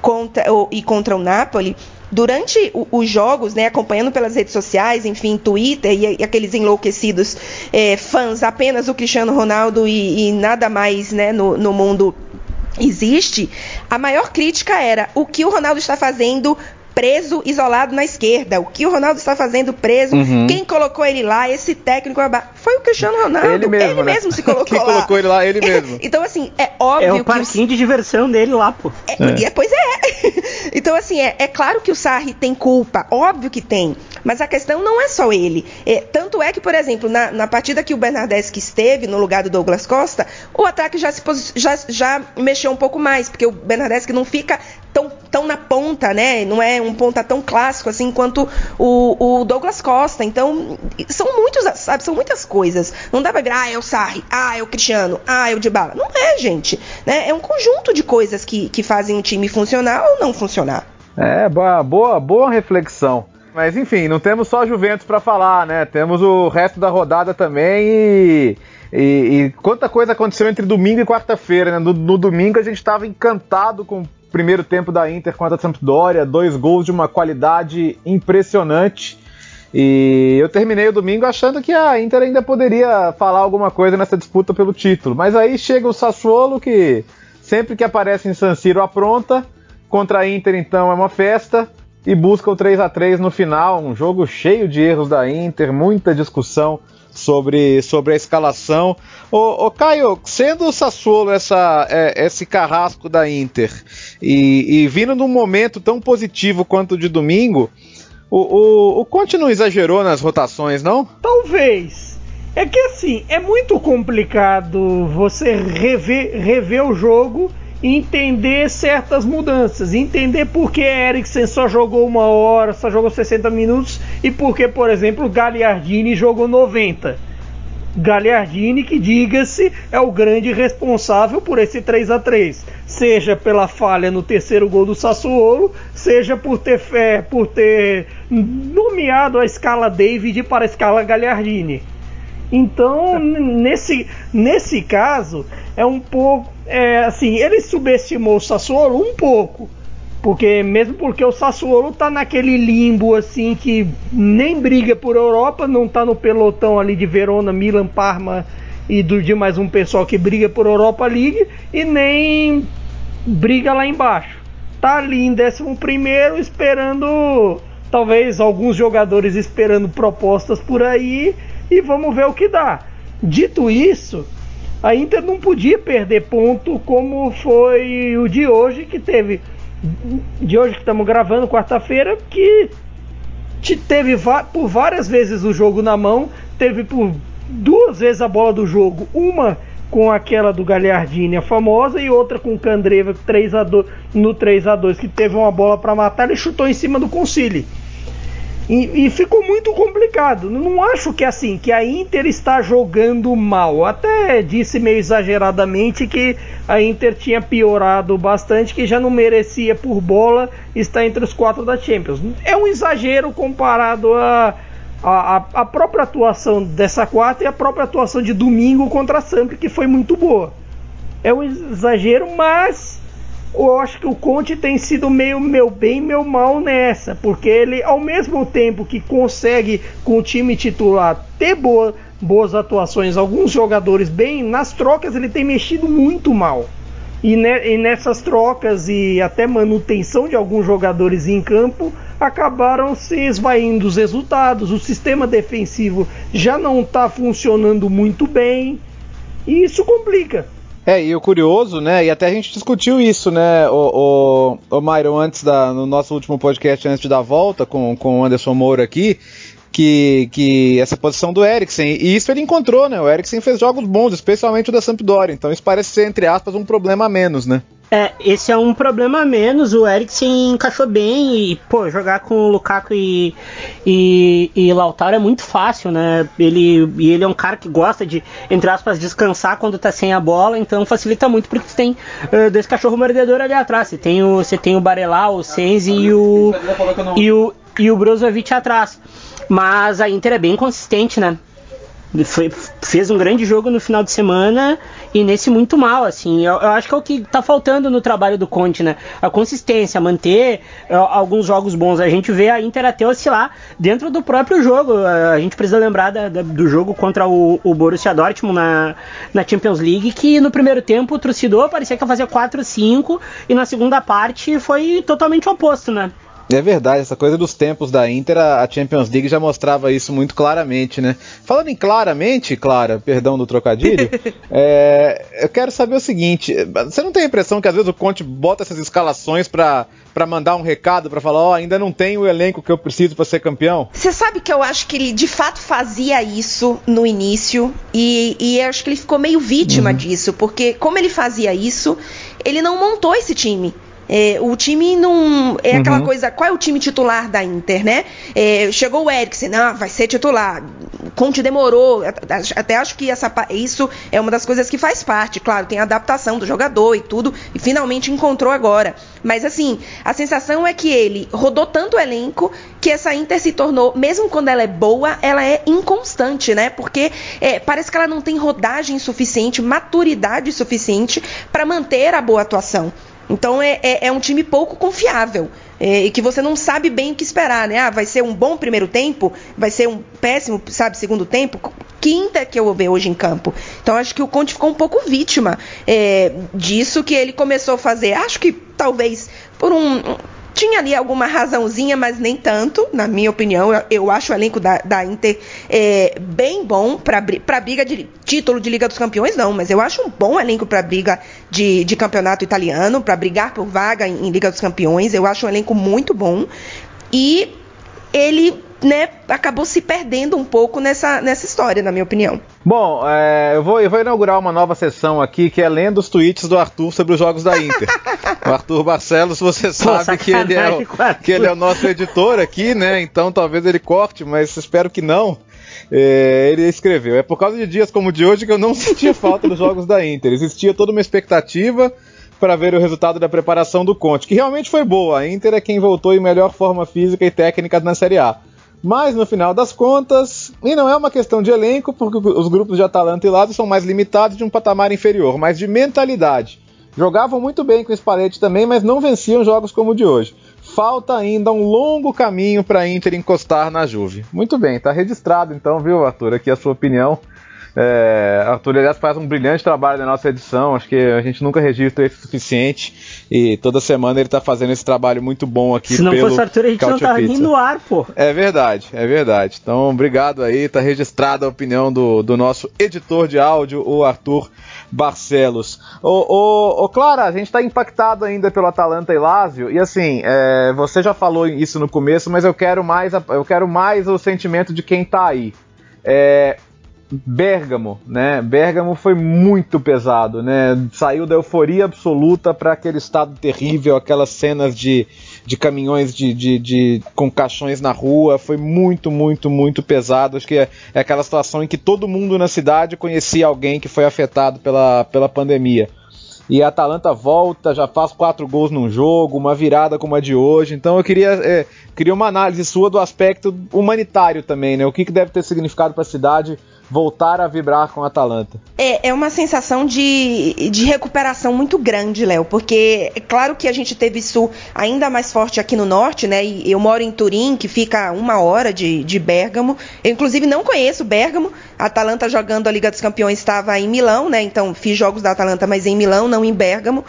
contra, e contra o Napoli, durante os jogos, né, acompanhando pelas redes sociais, enfim, Twitter e, e aqueles enlouquecidos é, fãs apenas do Cristiano Ronaldo e, e nada mais né, no, no mundo existe, a maior crítica era o que o Ronaldo está fazendo preso, isolado na esquerda. O que o Ronaldo está fazendo preso? Uhum. Quem colocou ele lá? Esse técnico foi o Cristiano Ronaldo. Ele mesmo, ele né? mesmo se [laughs] colocou Quem lá. colocou ele lá? Ele [laughs] mesmo. então, assim, é óbvio é o que. parquinho os... de diversão dele lá, pô. É, é. Pois é. [laughs] então, assim, é, é, claro que o Sarri tem culpa. Óbvio que tem. Mas a questão não é só ele. É, tanto é que, por exemplo, na, na partida que o Bernardeschi esteve no lugar do Douglas Costa, o ataque já, se já, já mexeu um pouco mais, porque o Bernardeschi não fica tão, tão na ponta, né? Não é um ponta tão clássico assim quanto o, o Douglas Costa. Então, são muitos, sabe, são muitas coisas. Não dá pra virar, ah, é o Sarri, ah, é o Cristiano, ah, é o Dybala. Não é, gente. Né? É um conjunto de coisas que, que fazem o time funcionar ou não funcionar. É, boa, boa, boa reflexão. Mas enfim, não temos só Juventus para falar, né? Temos o resto da rodada também e, e, e quanta coisa aconteceu entre domingo e quarta-feira, né? No, no, domingo a gente estava encantado com primeiro tempo da Inter contra a Sampdoria, dois gols de uma qualidade impressionante. E eu terminei o domingo achando que a Inter ainda poderia falar alguma coisa nessa disputa pelo título. Mas aí chega o Sassuolo, que sempre que aparece em San Siro apronta. Contra a Inter, então, é uma festa. E busca o 3 a 3 no final. Um jogo cheio de erros da Inter, muita discussão sobre, sobre a escalação. Ô Caio, sendo o Sassuolo essa, é, esse carrasco da Inter e, e, vindo num momento tão positivo quanto o de domingo, o, o, o Conte não exagerou nas rotações, não? Talvez. É que assim, é muito complicado você rever, rever o jogo entender certas mudanças, entender por que Eriksen só jogou uma hora, só jogou 60 minutos e por que, por exemplo, Gagliardini jogou 90. Gagliardini, que diga-se, é o grande responsável por esse 3 a 3 seja pela falha no terceiro gol do Sassuolo, seja por ter fé, por ter nomeado a escala David para a escala Gagliardini. Então, nesse, nesse caso, é um pouco. É, assim, ele subestimou o Sassuolo um pouco. Porque mesmo porque o Sassuolo tá naquele limbo assim que nem briga por Europa, não tá no pelotão ali de Verona, Milan, Parma e do de mais um pessoal que briga por Europa League e nem briga lá embaixo. Tá ali em 11 primeiro esperando talvez alguns jogadores esperando propostas por aí e vamos ver o que dá. Dito isso, a Inter não podia perder ponto como foi o de hoje, que teve. De hoje que estamos gravando, quarta-feira, que teve por várias vezes o jogo na mão, teve por duas vezes a bola do jogo, uma com aquela do Gagliardini, a famosa, e outra com o Candreva 3 a 2, no 3 a 2 que teve uma bola para matar e chutou em cima do Concili. E, e, ficou muito complicado. Não acho que assim que a Inter está jogando mal. Até disse meio exageradamente que a Inter tinha piorado bastante, que já não merecia por bola estar entre os quatro da Champions. É um exagero comparado a a, a, própria atuação dessa quarta e a própria atuação de domingo contra a Samp, que foi muito boa. É um exagero, mas eu acho que o Conte tem sido meio meu bem, meu mal nessa, porque ele, ao mesmo tempo que consegue com o time titular ter boa, boas atuações, alguns jogadores bem, nas trocas ele tem mexido muito mal. E, ne, e nessas trocas e até manutenção de alguns jogadores em campo acabaram se esvaindo os resultados. O sistema defensivo já não está funcionando muito bem E isso complica. É, e o curioso, né? E até a gente discutiu isso, né, o, o, o Myron, antes da. no nosso último podcast, antes da volta, com, com o Anderson Moura aqui, que, que essa posição do Eriksen. E isso ele encontrou, né? O Eriksen fez jogos bons, especialmente o da Sampdoria. Então isso parece ser, entre aspas, um problema a menos, né? É, esse é um problema a menos. O Eriksen encaixou bem e, pô, jogar com o Lukaku e, e, e Lautaro é muito fácil, né? Ele, e ele é um cara que gosta de, entre aspas, descansar quando tá sem a bola, então facilita muito porque você tem uh, dois cachorros mordedores ali atrás. Você tem o, você tem o Barelau, o Senzi e o, e o, e o Brozovic atrás. Mas a Inter é bem consistente, né? Foi, fez um grande jogo no final de semana e nesse muito mal, assim. Eu, eu, acho que é o que tá faltando no trabalho do Conte, né? A consistência, manter uh, alguns jogos bons. A gente vê a Inter até oscilar dentro do próprio jogo. Uh, a gente precisa lembrar da, da, do jogo contra o, o Borussia Dortmund na, na Champions League, que no primeiro tempo o torcedor parecia que ia fazer 4-5 e na segunda parte foi totalmente oposto, né? É verdade, essa coisa dos tempos da Inter, a Champions League já mostrava isso muito claramente, né? Falando em claramente, Clara, perdão do trocadilho, [laughs] é, eu quero saber o seguinte: você não tem a impressão que às vezes o Conte bota essas escalações para mandar um recado, para falar, ó, oh, ainda não tenho o elenco que eu preciso para ser campeão? Você sabe que eu acho que ele de fato fazia isso no início e, e acho que ele ficou meio vítima uhum. disso, porque como ele fazia isso, ele não montou esse time. É, o time não. É aquela uhum. coisa. Qual é o time titular da Inter, né? É, chegou o Eriksen, não, vai ser titular. Conte demorou. Até acho que essa, isso é uma das coisas que faz parte. Claro, tem a adaptação do jogador e tudo. E finalmente encontrou agora. Mas assim, a sensação é que ele rodou tanto o elenco que essa Inter se tornou, mesmo quando ela é boa, ela é inconstante, né? Porque é, parece que ela não tem rodagem suficiente, maturidade suficiente para manter a boa atuação. Então é, é, é um time pouco confiável. É, e que você não sabe bem o que esperar, né? Ah, vai ser um bom primeiro tempo, vai ser um péssimo, sabe, segundo tempo. Quinta que eu vou ver hoje em campo. Então acho que o Conte ficou um pouco vítima é, disso que ele começou a fazer. Acho que talvez por um, tinha ali alguma razãozinha, mas nem tanto, na minha opinião. Eu, eu acho o elenco da, da Inter é, bem bom para briga de título de Liga dos Campeões, não, mas eu acho um bom elenco para briga de, de campeonato italiano, para brigar por vaga em, em Liga dos Campeões. Eu acho um elenco muito bom. E ele né, acabou se perdendo um pouco nessa, nessa história, na minha opinião. Bom, é, eu, vou, eu vou inaugurar uma nova sessão aqui que é lendo os tweets do Arthur sobre os jogos da Inter. [laughs] o Arthur Barcelos, você sabe Pô, que, ele é o, que ele é o nosso editor aqui, né? Então talvez ele corte, mas espero que não. É, ele escreveu: É por causa de dias como o de hoje que eu não [laughs] sentia falta dos jogos da Inter. Existia toda uma expectativa para ver o resultado da preparação do Conte, que realmente foi boa. A Inter é quem voltou em melhor forma física e técnica na Série A. Mas no final das contas, e não é uma questão de elenco, porque os grupos de Atalanta e Lazio são mais limitados de um patamar inferior, mas de mentalidade. Jogavam muito bem com o Spalletti também, mas não venciam jogos como o de hoje. Falta ainda um longo caminho para a Inter encostar na Juve. Muito bem, está registrado então, viu, Arthur, aqui a sua opinião. É, Arthur, aliás, faz um brilhante trabalho na nossa edição. Acho que a gente nunca registra isso o suficiente. E toda semana ele está fazendo esse trabalho muito bom aqui. Se não pelo fosse Arthur, a gente não tava nem no ar, pô. É verdade, é verdade. Então, obrigado aí. Está registrada a opinião do, do nosso editor de áudio, o Arthur Barcelos. Ô, ô, ô Clara, a gente está impactado ainda pelo Atalanta e Lazio. E assim, é, você já falou isso no começo, mas eu quero mais, eu quero mais o sentimento de quem está aí. É, Bergamo, né? Bergamo foi muito pesado, né? Saiu da euforia absoluta para aquele estado terrível, aquelas cenas de, de caminhões de, de, de, com caixões na rua, foi muito, muito, muito pesado. Acho que é, é aquela situação em que todo mundo na cidade conhecia alguém que foi afetado pela, pela pandemia. E a Atalanta volta, já faz quatro gols num jogo, uma virada como a de hoje. Então eu queria, é, queria uma análise sua do aspecto humanitário também, né? O que, que deve ter significado para a cidade voltar a vibrar com a Atalanta. É, é uma sensação de, de recuperação muito grande, Léo, porque é claro que a gente teve isso ainda mais forte aqui no norte, né? E eu moro em Turim, que fica uma hora de, de Bergamo. Eu, inclusive, não conheço Bergamo. A Atalanta jogando a Liga dos Campeões estava em Milão, né? Então fiz jogos da Atalanta, mas em Milão, não em Bergamo.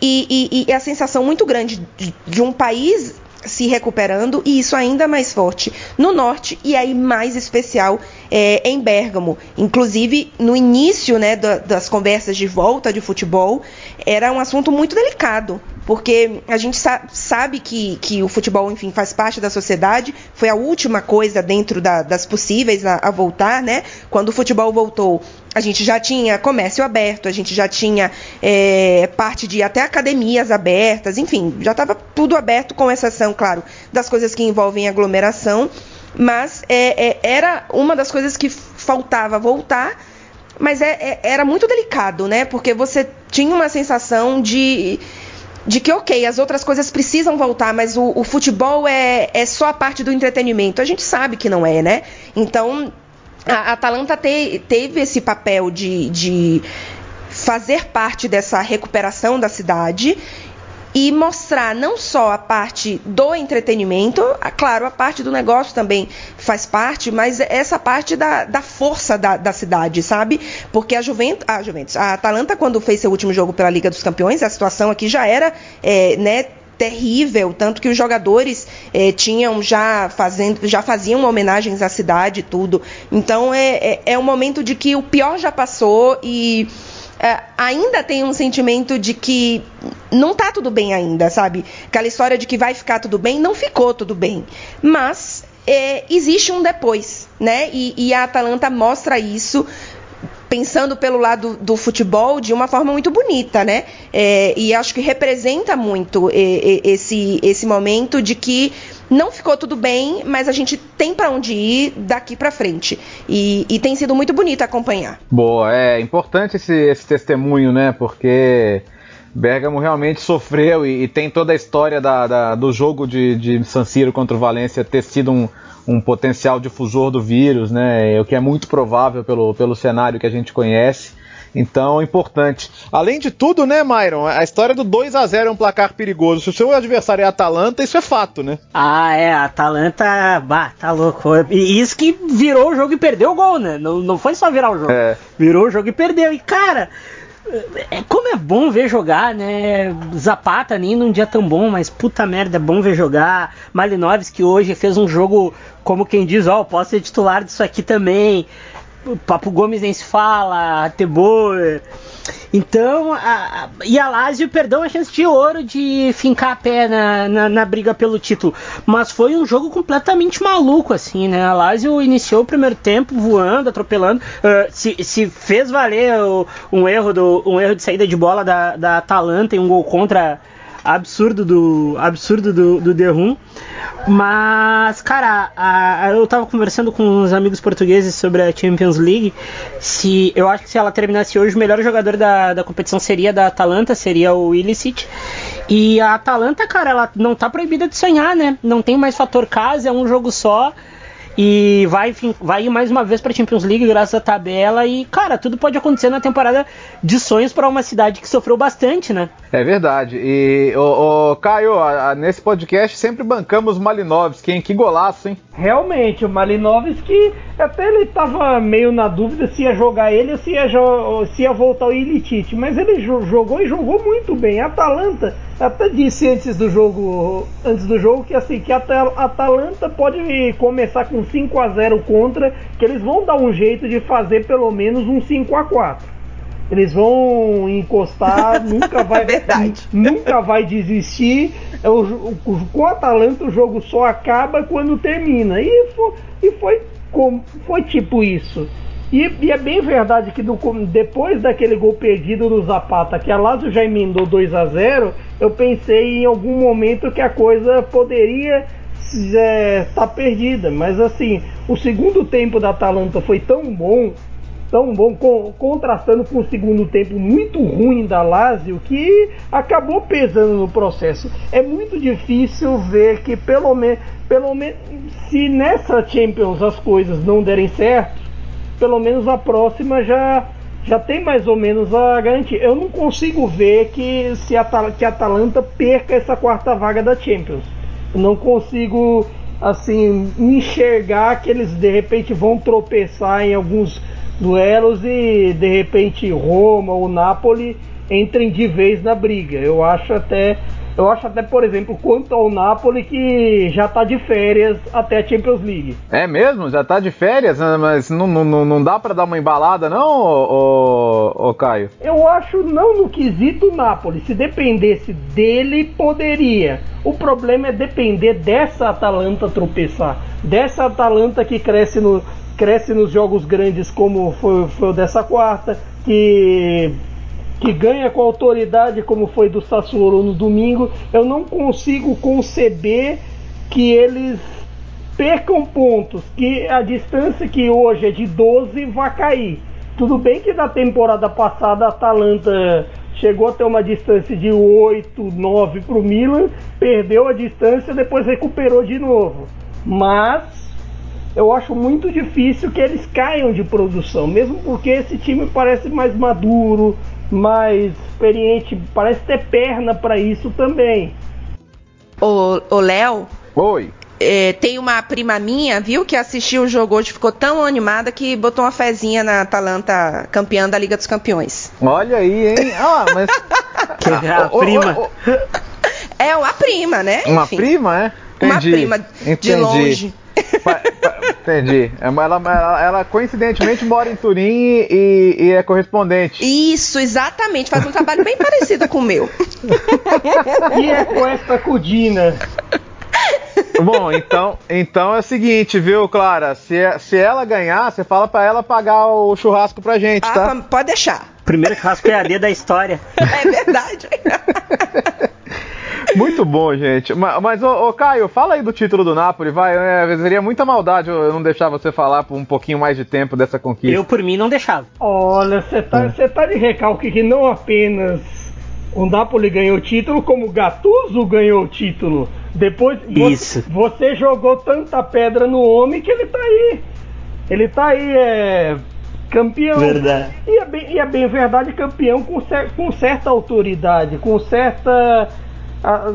E, e, e a sensação muito grande de, de um país se recuperando e isso ainda mais forte no norte e aí mais especial é, em Bergamo. Inclusive, no início né, das conversas de volta de futebol, era um assunto muito delicado, porque a gente sa sabe que, que o futebol, enfim, faz parte da sociedade, foi a última coisa dentro da, das possíveis a, a, voltar, né? Quando o futebol voltou, a gente já tinha comércio aberto, a gente já tinha é, parte de até academias abertas, enfim, já estava tudo aberto, com exceção, claro, das coisas que envolvem aglomeração, mas é, é, era uma das coisas que faltava voltar mas é, é, era muito delicado, né? Porque você tinha uma sensação de de que, ok, as outras coisas precisam voltar, mas o, o futebol é, é só a parte do entretenimento. A gente sabe que não é, né? Então, a Atalanta te, teve esse papel de, de fazer parte dessa recuperação da cidade e mostrar não só a parte do entretenimento, claro, a parte do negócio também faz parte, mas essa parte da, da força da, da cidade, sabe? Porque a Juventus, a Juventus, a Atalanta, quando fez seu último jogo pela Liga dos Campeões, a situação aqui já era, é, né? terrível, tanto que os jogadores eh, tinham já fazendo, já faziam homenagens à cidade e tudo. Então é, é, é um momento de que o pior já passou e ainda tem um sentimento de que não tá tudo bem ainda, sabe? Aquela história de que vai ficar tudo bem, não ficou tudo bem. Mas é, existe um depois, né? E, e, a Atalanta mostra isso. Pensando pelo lado do futebol de uma forma muito bonita, né? É, e acho que representa muito esse, esse momento de que não ficou tudo bem, mas a gente tem para onde ir daqui para frente. E, e, tem sido muito bonito acompanhar. Boa, é importante esse, esse testemunho, né? Porque Bergamo realmente sofreu e, e tem toda a história da, da, do jogo de, de San Siro contra o Valência ter sido um, um potencial difusor do vírus, né? O que é muito provável pelo, pelo cenário que a gente conhece. Então, importante. Além de tudo, né, Myron? A história do 2 a 0 é um placar perigoso. Se o seu adversário é Atalanta, isso é fato, né? Ah, é. A Atalanta, bah, tá louco. E isso que virou o jogo e perdeu o gol, né? Não, não foi só virar o jogo. É. Virou o jogo e perdeu. E, cara. É, como é bom ver jogar, né? Zapata nem num dia tão bom, mas puta merda, é bom ver jogar. Malinovski hoje fez um jogo, como quem diz, ó, oh, posso ser titular disso aqui também. Papo Gomes nem se fala, Tebor. Então, a, a, e a Lazio perdeu a chance de ouro de fincar a pé na, na, na, briga pelo título. Mas foi um jogo completamente maluco, assim, né? A Lazio iniciou o primeiro tempo voando, atropelando. Uh, se, se fez valer o, um, erro do, um erro de saída de bola da, da Atalanta e um gol contra absurdo do absurdo do, do The Room. Mas, cara, a, a, eu tava conversando com uns amigos portugueses sobre a Champions League. Se eu acho que se ela terminasse hoje, o melhor jogador da, da competição seria da Atalanta, seria o Illicit. E a Atalanta, cara, ela não tá proibida de sonhar, né? Não tem mais fator casa, é um jogo só e vai, vai ir mais uma vez para Champions League graças à tabela e cara, tudo pode acontecer na temporada de sonhos para uma cidade que sofreu bastante, né? É verdade. E o, o Caio, a, a, nesse podcast sempre bancamos Malinovski, hein? Que golaço, hein? Realmente, o Malinovski até ele tava meio na dúvida se ia jogar ele ou se ia, se ia voltar o Ilitite, mas ele jogou e jogou muito bem. A Atalanta até disse antes do jogo, antes do jogo que assim que a Atalanta pode começar com 5 a 0 contra, que eles vão dar um jeito de fazer pelo menos um 5 a 4. Eles vão encostar, [laughs] nunca vai, nunca vai desistir. É com o Atalanta o jogo só acaba quando termina. E foi, e foi, foi tipo isso. E, e, é bem verdade que do, depois daquele gol perdido do Zapata, que a Lazio já emendou 2 a 0 eu pensei em algum momento que a coisa poderia estar é, tá perdida. Mas assim, o segundo tempo da Atalanta foi tão bom, tão bom, com, contrastando com o segundo tempo muito ruim da Lazio, que acabou pesando no processo. É muito difícil ver que pelo menos, pelo menos, se nessa Champions as coisas não derem certo pelo menos a próxima já já tem mais ou menos a garantia. Eu não consigo ver que se a, que a Atalanta perca essa quarta vaga da Champions. Eu não consigo assim enxergar que eles de repente vão tropeçar em alguns duelos e de repente Roma ou Napoli entrem de vez na briga. Eu acho até Eu acho até, por exemplo, quanto ao Napoli, que já tá de férias até a Champions League. É mesmo? Já tá de férias? Ah, mas não, não, não dá para dar uma embalada, não, ô, ô, ô, Caio? Eu acho não no quesito Napoli. Se dependesse dele, poderia. O problema é depender dessa Atalanta tropeçar. Dessa Atalanta que cresce, no, cresce nos jogos grandes, como foi, foi o dessa quarta, que que ganha com autoridade, como foi do Sassuolo no domingo, eu não consigo conceber que eles percam pontos, que a distância que hoje é de 12 vai cair. Tudo bem que na temporada passada a Atalanta chegou a ter uma distância de 8, 9 para o Milan, perdeu a distância, depois recuperou de novo. Mas eu acho muito difícil que eles caiam de produção, mesmo porque esse time parece mais maduro, mais experiente, parece ter perna para isso também. O Léo? Oi. É, tem uma prima minha, viu, que assistiu o jogo hoje, ficou tão animada que botou uma fezinha na Atalanta campeã da Liga dos Campeões. Olha aí, hein? Ah, mas. [laughs] que é a prima. Oh, oh, oh. É uma prima, né? Uma Enfim, prima, é? Entendi. Uma prima de Entendi. longe. Pa, pa, entendi. Ela, ela, ela, coincidentemente mora em Turim e, e, é correspondente. Isso, exatamente. Faz um trabalho bem parecido com o meu. [laughs] e é com essa cudina. Bom, então, então é o seguinte, viu, Clara? Se, se ela ganhar, você fala para ela pagar o churrasco pra gente, tá? ah, tá? Pode deixar. Primeiro churrasco EAD da história. É verdade. [laughs] Muito bom, gente. Mas, mas ô, ô, Caio, fala aí do título do Napoli, vai. É, seria muita maldade eu não deixar você falar por um pouquinho mais de tempo dessa conquista. Eu, por mim, não deixava. Olha, você tá, é. tá de recalque que não apenas o Napoli ganhou o título, como o Gattuso ganhou o título. Depois Isso. Você, você jogou tanta pedra no homem que ele tá aí. Ele tá aí, é campeão. Verdade. E é bem, e é bem verdade, campeão com, cer com certa autoridade, com certa a,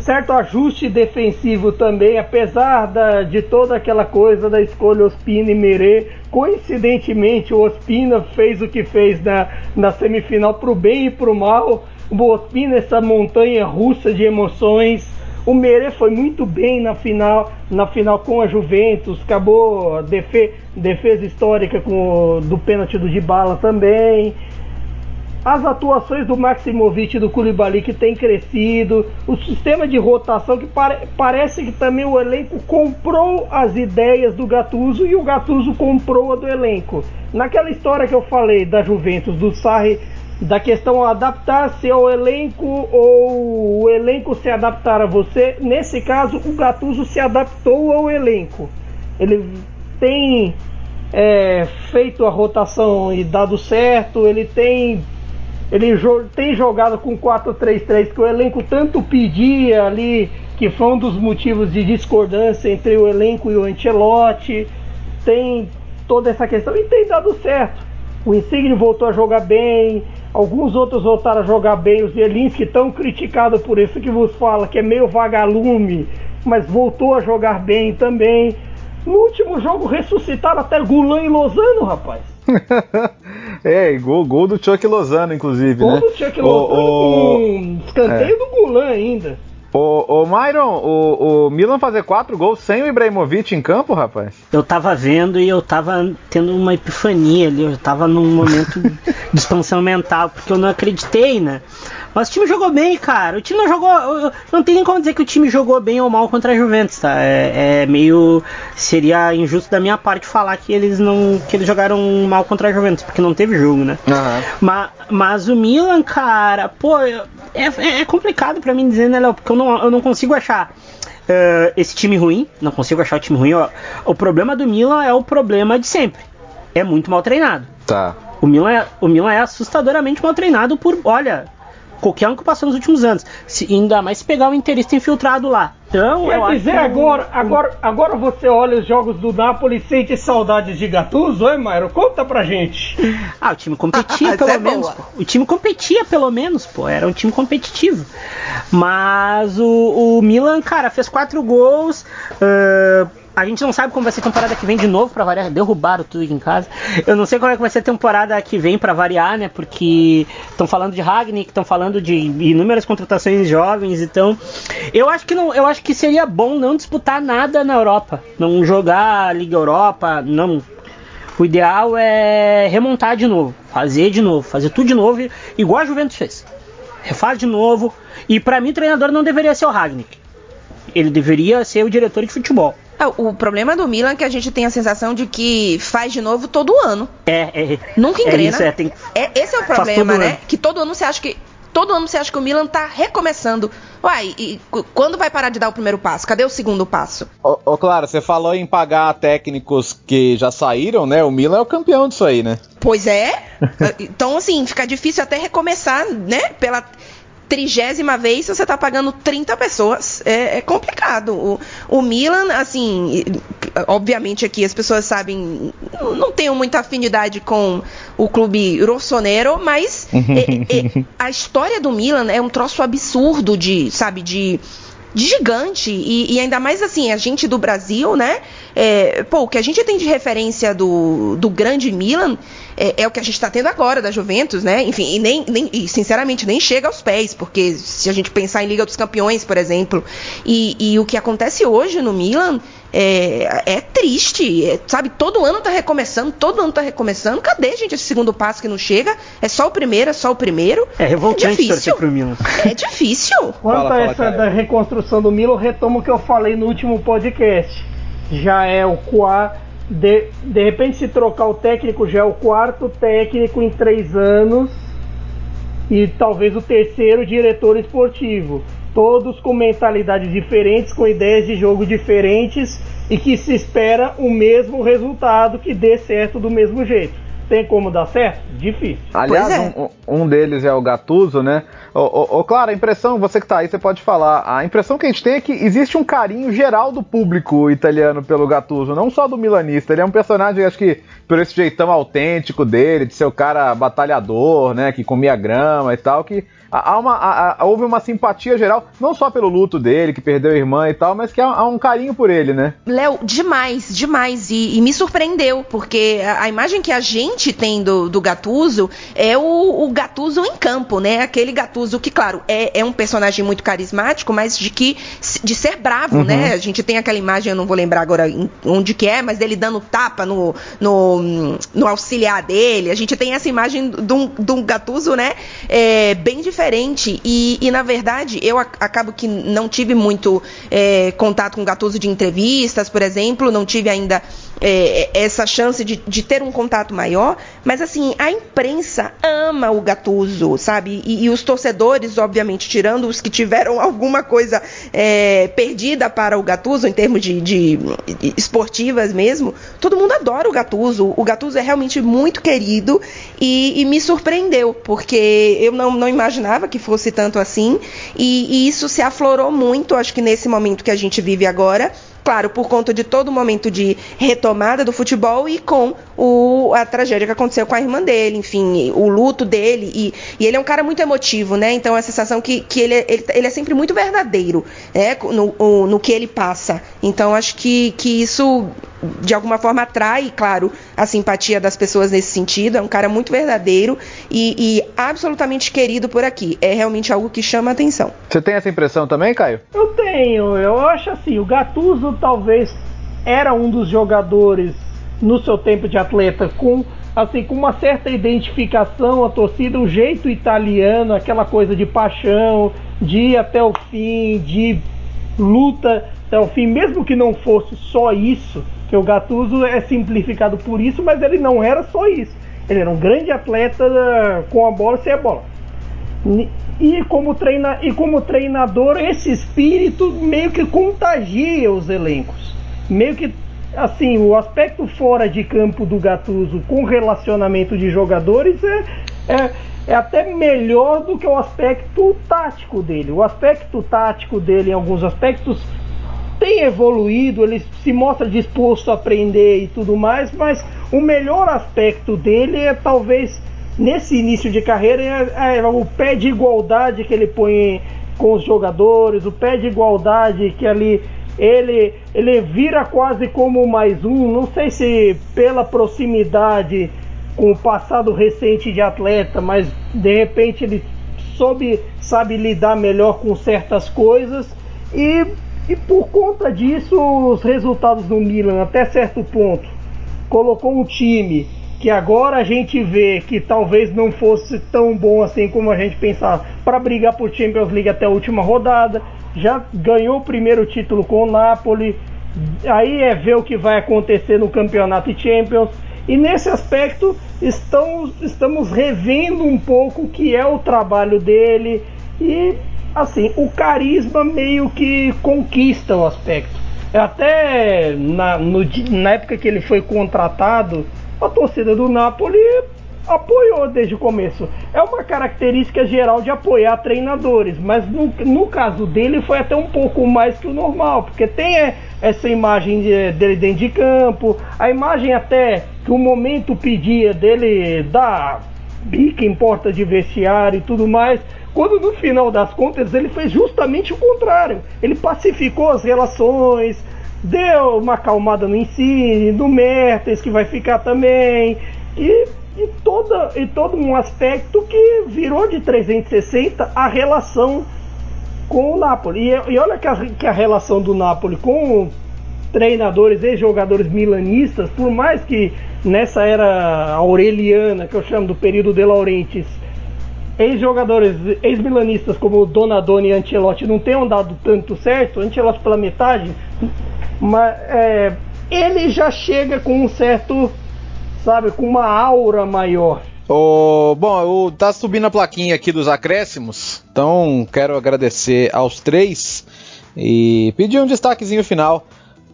certo ajuste defensivo também, apesar da, de toda aquela coisa da escolha Ospina e Merê. Coincidentemente, o Ospina fez o que fez na, na semifinal para o bem e para o mal. O Ospina, essa montanha russa de emoções. O Merê foi muito bem na final, na final com a Juventus, acabou defe, defesa histórica com, do pênalti do Dybala também as atuações do Maximovic e do Koulibaly que tem crescido, o sistema de rotação que pare, parece que também o elenco comprou as ideias do Gattuso e o Gattuso comprou a do elenco. Naquela história que eu falei da Juventus, do Sarri, da questão adaptar-se ao elenco ou o elenco se adaptar a você, nesse caso o Gattuso se adaptou ao elenco. Ele tem é, feito a rotação e dado certo, ele tem ele jo tem jogado com 4-3-3 que o elenco tanto pedia ali, que foi um dos motivos de discordância entre o elenco e o Ancelotti. Tem toda essa questão e tem dado certo. O Insigne voltou a jogar bem, alguns outros voltaram a jogar bem. O Zelinski, tão criticado por isso que vos fala, que é meio vagalume, mas voltou a jogar bem também. No último jogo ressuscitaram até Gulan e Lozano, rapaz. [laughs] é, gol, gol do Chuck Lozano, inclusive, gol né? Gol do Chuck Lozano o, com escanteio é. do Gulan ainda. Ô, ô Myron, o, o Milan fazer quatro gols sem o Ibrahimovic em campo, rapaz? Eu tava vendo e eu tava tendo uma epifania ali, eu tava num momento [laughs] de expansão mental, porque eu não acreditei, né? Mas o time jogou bem, cara. O time não jogou. Não tem nem como dizer que o time jogou bem ou mal contra a Juventus, tá? É, é meio. Seria injusto da minha parte falar que eles não. que eles jogaram mal contra a Juventus, porque não teve jogo, né? Uhum. Mas, mas o Milan, cara, pô, é, é complicado para mim dizer, né, Léo? Porque eu não, eu não consigo achar. Uh, esse time ruim, não consigo achar o time ruim. Ó. O problema do Milan é o problema de sempre. É muito mal treinado. Tá. O Milan é, o Milan é assustadoramente mal treinado por, olha, qualquer um que passou nos últimos anos. Se, ainda mais se pegar um interista infiltrado lá. Então, Quer dizer, que... agora, agora, agora você olha os jogos do Napoli e sente saudades de Gattuso, oi, Mairo? Conta pra gente. [laughs] Ah, o time competia [laughs] pelo é menos. O time competia pelo menos, pô. Era um time competitivo. Mas o, o Milan, cara, fez quatro gols. Uh, a gente não sabe como vai ser a temporada que vem de novo para variar. Derrubaram tudo em casa. Eu não sei como é que vai ser a temporada que vem para variar, né? Porque estão falando de Ragnick, estão falando de inúmeras contratações jovens, então eu acho que não, eu acho que seria bom não disputar nada na Europa, não jogar Liga Europa, não. O ideal é remontar de novo, fazer de novo, fazer tudo de novo, igual a Juventus fez. Refaz de novo. E para mim, o treinador não deveria ser o Ragnick. Ele deveria ser o diretor de futebol. É, o problema do Milan é que a gente tem a sensação de que faz de novo todo ano. É, é. Nunca engrena. É isso, é, tem... é, esse é o problema, né? Ano. Que todo ano você acha que. Todo ano você acha que o Milan tá recomeçando. Uai, e quando vai parar de dar o primeiro passo? Cadê o segundo passo? Ô, ô, claro, você falou em pagar técnicos que já saíram, né? O Milan é o campeão disso aí, né? Pois é. [laughs] então, assim, fica difícil até recomeçar, né? Pela trigésima vez você está pagando 30 pessoas. É, é complicado. O, o, Milan, assim, obviamente aqui as pessoas sabem, não, tenho muita afinidade com o clube rossonero, mas [laughs] é, é, a história do Milan é um troço absurdo de, sabe, de gigante. E, e, ainda mais assim, a gente do Brasil, né? É, pô, o que a gente tem de referência do, do grande Milan é, é o que a gente está tendo agora da Juventus, né? Enfim, e, nem, nem, e sinceramente nem chega aos pés, porque se a gente pensar em Liga dos Campeões, por exemplo, e, e o que acontece hoje no Milan é, é triste, é, sabe? Todo ano tá recomeçando, todo ano tá recomeçando. Cadê, gente, esse segundo passo que não chega? É só o primeiro, é só o primeiro. É revoltante é torcer pro Milan. É difícil. [laughs] Quanto fala, a essa da reconstrução do Milan, retomo o que eu falei no último podcast. Já é o quarto. De, de repente, se trocar o técnico, já é o quarto técnico em três anos e talvez o terceiro diretor esportivo todos com mentalidades diferentes, com ideias de jogo diferentes e que se espera o mesmo resultado que dê certo do mesmo jeito. Tem como dar certo? Difícil. Aliás, é. um, um, deles é o Gattuso, né? Ô, claro, a impressão, você que tá aí, você pode falar. A impressão que a gente tem é que existe um carinho geral do público italiano pelo Gattuso, não só do milanista. Ele é um personagem, acho que, por esse jeitão autêntico dele, de ser o cara batalhador, né? Que comia grama e tal, que há uma, há, houve uma simpatia geral, não só pelo luto dele, que perdeu a irmã e tal, mas que há, há um carinho por ele, né? Léo, demais, demais. E, e, me surpreendeu, porque a, a, imagem que a gente tem do, do Gatuso é o, o Gatuso em campo, né? Aquele Gatuso que, claro, é, é um personagem muito carismático, mas de que de ser bravo, né? uhum. né? A gente tem aquela imagem, eu não vou lembrar agora onde que é, mas dele dando tapa no, no, no auxiliar dele. A gente tem essa imagem de um, de um Gatuso, né? É, bem diferente diferente. E, e na verdade eu acabo que não tive muito é, contato com o Gattuso de entrevistas, por exemplo, não tive ainda é, essa chance de, de, ter um contato maior, mas assim, a imprensa ama o Gattuso, sabe? E, e os torcedores, obviamente, tirando os que tiveram [laughs] alguma coisa é, perdida para o Gattuso, em termos de, de, esportivas mesmo, todo mundo adora o Gattuso. O Gattuso é realmente muito querido e, e me surpreendeu, porque eu não, não, imaginava que fosse tanto assim, e, e isso se aflorou muito, acho que nesse momento que a gente vive agora, claro, por conta de todo o momento de retomada do futebol e com o, a tragédia que aconteceu com a irmã dele, enfim, o luto dele. E, e ele é um cara muito emotivo, né? Então a sensação que, que ele, é, ele, ele é sempre muito verdadeiro né? no, no que ele passa. Então acho que, que isso de alguma forma atrai, claro, a simpatia das pessoas nesse sentido. É um cara muito verdadeiro e, e, absolutamente querido por aqui. É realmente algo que chama a atenção. Você tem essa impressão também, Caio? Eu tenho. Eu acho assim, o Gattuso talvez era um dos jogadores no seu tempo de atleta com assim com uma certa identificação a torcida, um jeito italiano, aquela coisa de paixão, de ir até o fim, de luta até o fim, mesmo que não fosse só isso que o Gattuso é simplificado por isso, mas ele não era só isso. Ele era um grande atleta eh, com a bola e sem a bola. E como, treina, e como treinador, esse espírito meio que contagia os elencos. Meio que, assim, o aspecto fora de campo do Gattuso com relacionamento de jogadores é, é, é até melhor do que o aspecto tático dele. O aspecto tático dele, em alguns aspectos, tem evoluído, ele se mostra disposto a aprender e tudo mais, mas o melhor aspecto dele é talvez nesse início de carreira é, é o pé de igualdade que ele põe com os jogadores, o pé de igualdade que ali ele, ele vira quase como mais um, não sei se pela proximidade com o passado recente de atleta, mas de repente ele soube, sabe lidar melhor com certas coisas e, e por conta disso os resultados do Milan até certo ponto colocou um time que agora a gente vê que talvez não fosse tão bom assim como a gente pensava para brigar por Champions League até a última rodada. Já ganhou o primeiro título com o Napoli. Aí é ver o que vai acontecer no campeonato e Champions. E nesse aspecto estamos, estamos revendo um pouco o que é o trabalho dele e assim o carisma meio que conquista o aspecto. Até na, no, na época que ele foi contratado, a torcida do Napoli apoiou desde o começo. É uma característica geral de apoiar treinadores, mas no, no caso dele foi até um pouco mais que o normal, porque tem é, essa imagem de, dele dentro de campo, a imagem até que o momento pedia dele dar bica em porta de vestiário e tudo mais. Quando no final das contas ele fez justamente o contrário. Ele pacificou as relações, deu uma acalmada no ensino, no Mertens que vai ficar também. E e, toda, e todo um aspecto que virou de 360 a relação com o Napoli. E, e olha que a, que a relação do Napoli com treinadores e jogadores milanistas, por mais que nessa era aureliana, que eu chamo do período de Laurentiis, ex-jogadores, ex-milanistas como Donadoni e Ancelotti não tenham dado tanto certo, Ancelotti pela metade, mas é, ele já chega com um certo sabe, com uma aura maior. Oh, bom, tá subindo a plaquinha aqui dos acréscimos, então quero agradecer aos três e pedir um destaquezinho final.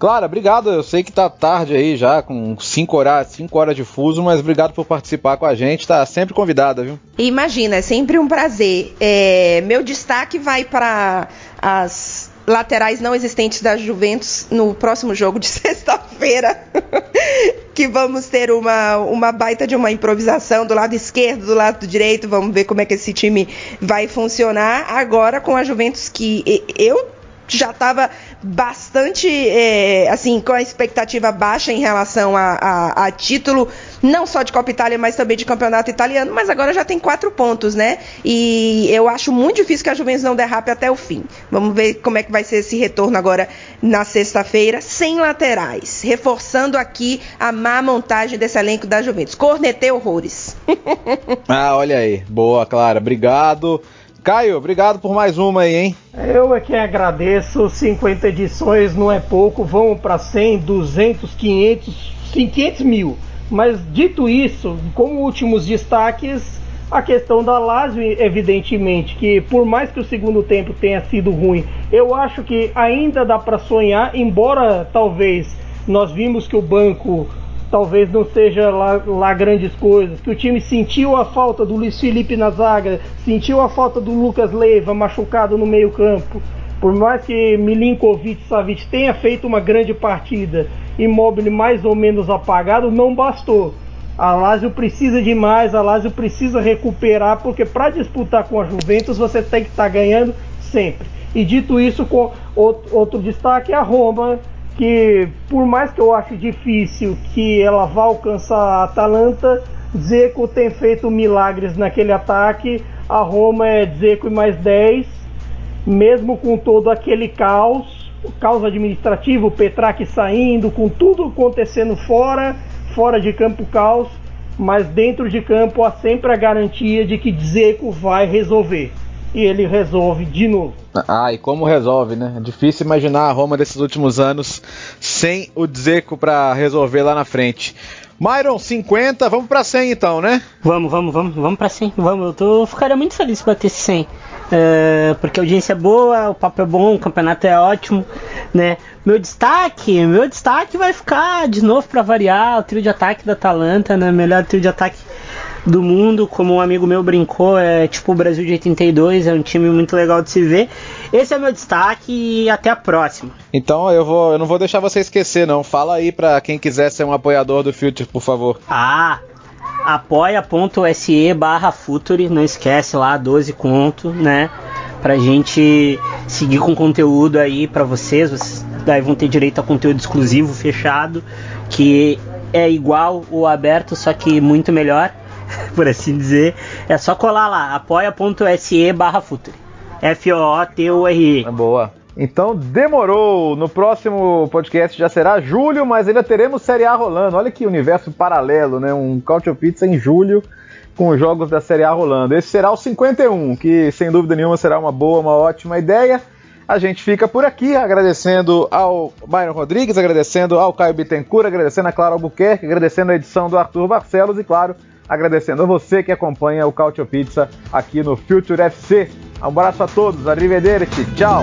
Clara, obrigado. Eu sei que tá tarde aí já, com 5 horas, cinco horas de fuso, mas obrigado por participar com a gente. Tá sempre convidada, viu? Imagina, é sempre um prazer. É, meu destaque vai para as laterais não existentes da Juventus no próximo jogo de [laughs] sexta-feira. [laughs] que vamos ter uma, uma baita de uma improvisação do lado esquerdo, do lado direito. Vamos ver como é que esse time vai funcionar. Agora com a Juventus que eu já estava bastante, é, assim, com a expectativa baixa em relação a, a, a, título, não só de Copa Itália, mas também de campeonato italiano, mas agora já tem quatro pontos, né? E eu acho muito difícil que a Juventus não derrape até o fim. Vamos ver como é que vai ser esse retorno agora na sexta-feira, sem laterais, reforçando aqui a má montagem desse elenco da Juventus. Cornetei horrores. [laughs] ah, olha aí. Boa, Clara. Obrigado. Caio, obrigado por mais uma aí, hein? Eu é que agradeço. 50 edições não é pouco, vão para 100, 200, 500, 500 mil. Mas dito isso, como últimos destaques, a questão da Lazio, evidentemente, que por mais que o segundo tempo tenha sido ruim, eu acho que ainda dá para sonhar, embora talvez nós vimos que o banco talvez não seja lá, lá, grandes coisas, que o time sentiu a falta do Luiz Felipe na zaga, sentiu a falta do Lucas Leiva machucado no meio campo. Por mais que Milinkovic Savic tenha feito uma grande partida, Immobile mais ou menos apagado, não bastou. A Lazio precisa de mais, a Lazio precisa recuperar, porque para disputar com a Juventus você tem que estar tá ganhando sempre. E dito isso, com outro, outro destaque, a Roma, que por mais que eu ache difícil que ela vá alcançar a Atalanta, Zeco tem feito milagres naquele ataque. A Roma é Zeco e mais 10, mesmo com todo aquele caos, caos administrativo, Petraque saindo, com tudo acontecendo fora, fora de campo caos, mas dentro de campo há sempre a garantia de que Zeco vai resolver. E ele resolve de novo. Ah, e como resolve, né? É difícil imaginar a Roma desses últimos anos sem o Dzeko para resolver lá na frente. Myron, 50, vamos para 100 então, né? Vamos, vamos, vamos, vamos para 100. Vamos, eu tô, ficaria muito feliz se bater 100. É, porque a audiência é boa, o papo é bom, o campeonato é ótimo, né? Meu destaque, meu destaque vai ficar de novo para variar, o trio de ataque da Atalanta, né? Melhor trio de ataque do mundo, como um amigo meu brincou, é tipo o Brasil de 82, é um time muito legal de se ver. Esse é meu destaque e até a próxima. Então eu vou, eu não vou deixar você esquecer não. Fala aí para quem quiser ser um apoiador do Future, por favor. Ah, apoia.se barra Future, não esquece lá, 12 conto, né? Pra gente seguir com conteúdo aí para vocês, vocês daí vão ter direito a conteúdo exclusivo, fechado, que é igual o aberto, só que muito melhor, [laughs] por assim dizer. É só colar lá, apoia.se barra Futuri. F-O-O-T-U-R-E. É boa. Então demorou. No próximo podcast já será julho, mas ainda teremos Série A rolando. Olha que universo paralelo, né? Um Couch Pizza em julho com os jogos da Série A rolando. Esse será o 51, que sem dúvida nenhuma será uma boa, uma ótima ideia. A gente fica por aqui agradecendo ao Byron Rodrigues, agradecendo ao Caio Bittencourt, agradecendo a Clara Albuquerque, agradecendo a edição do Arthur Barcelos e, claro, agradecendo a você que acompanha o Cautio Pizza aqui no Future FC. Um abraço a todos, arrivederci, tchau!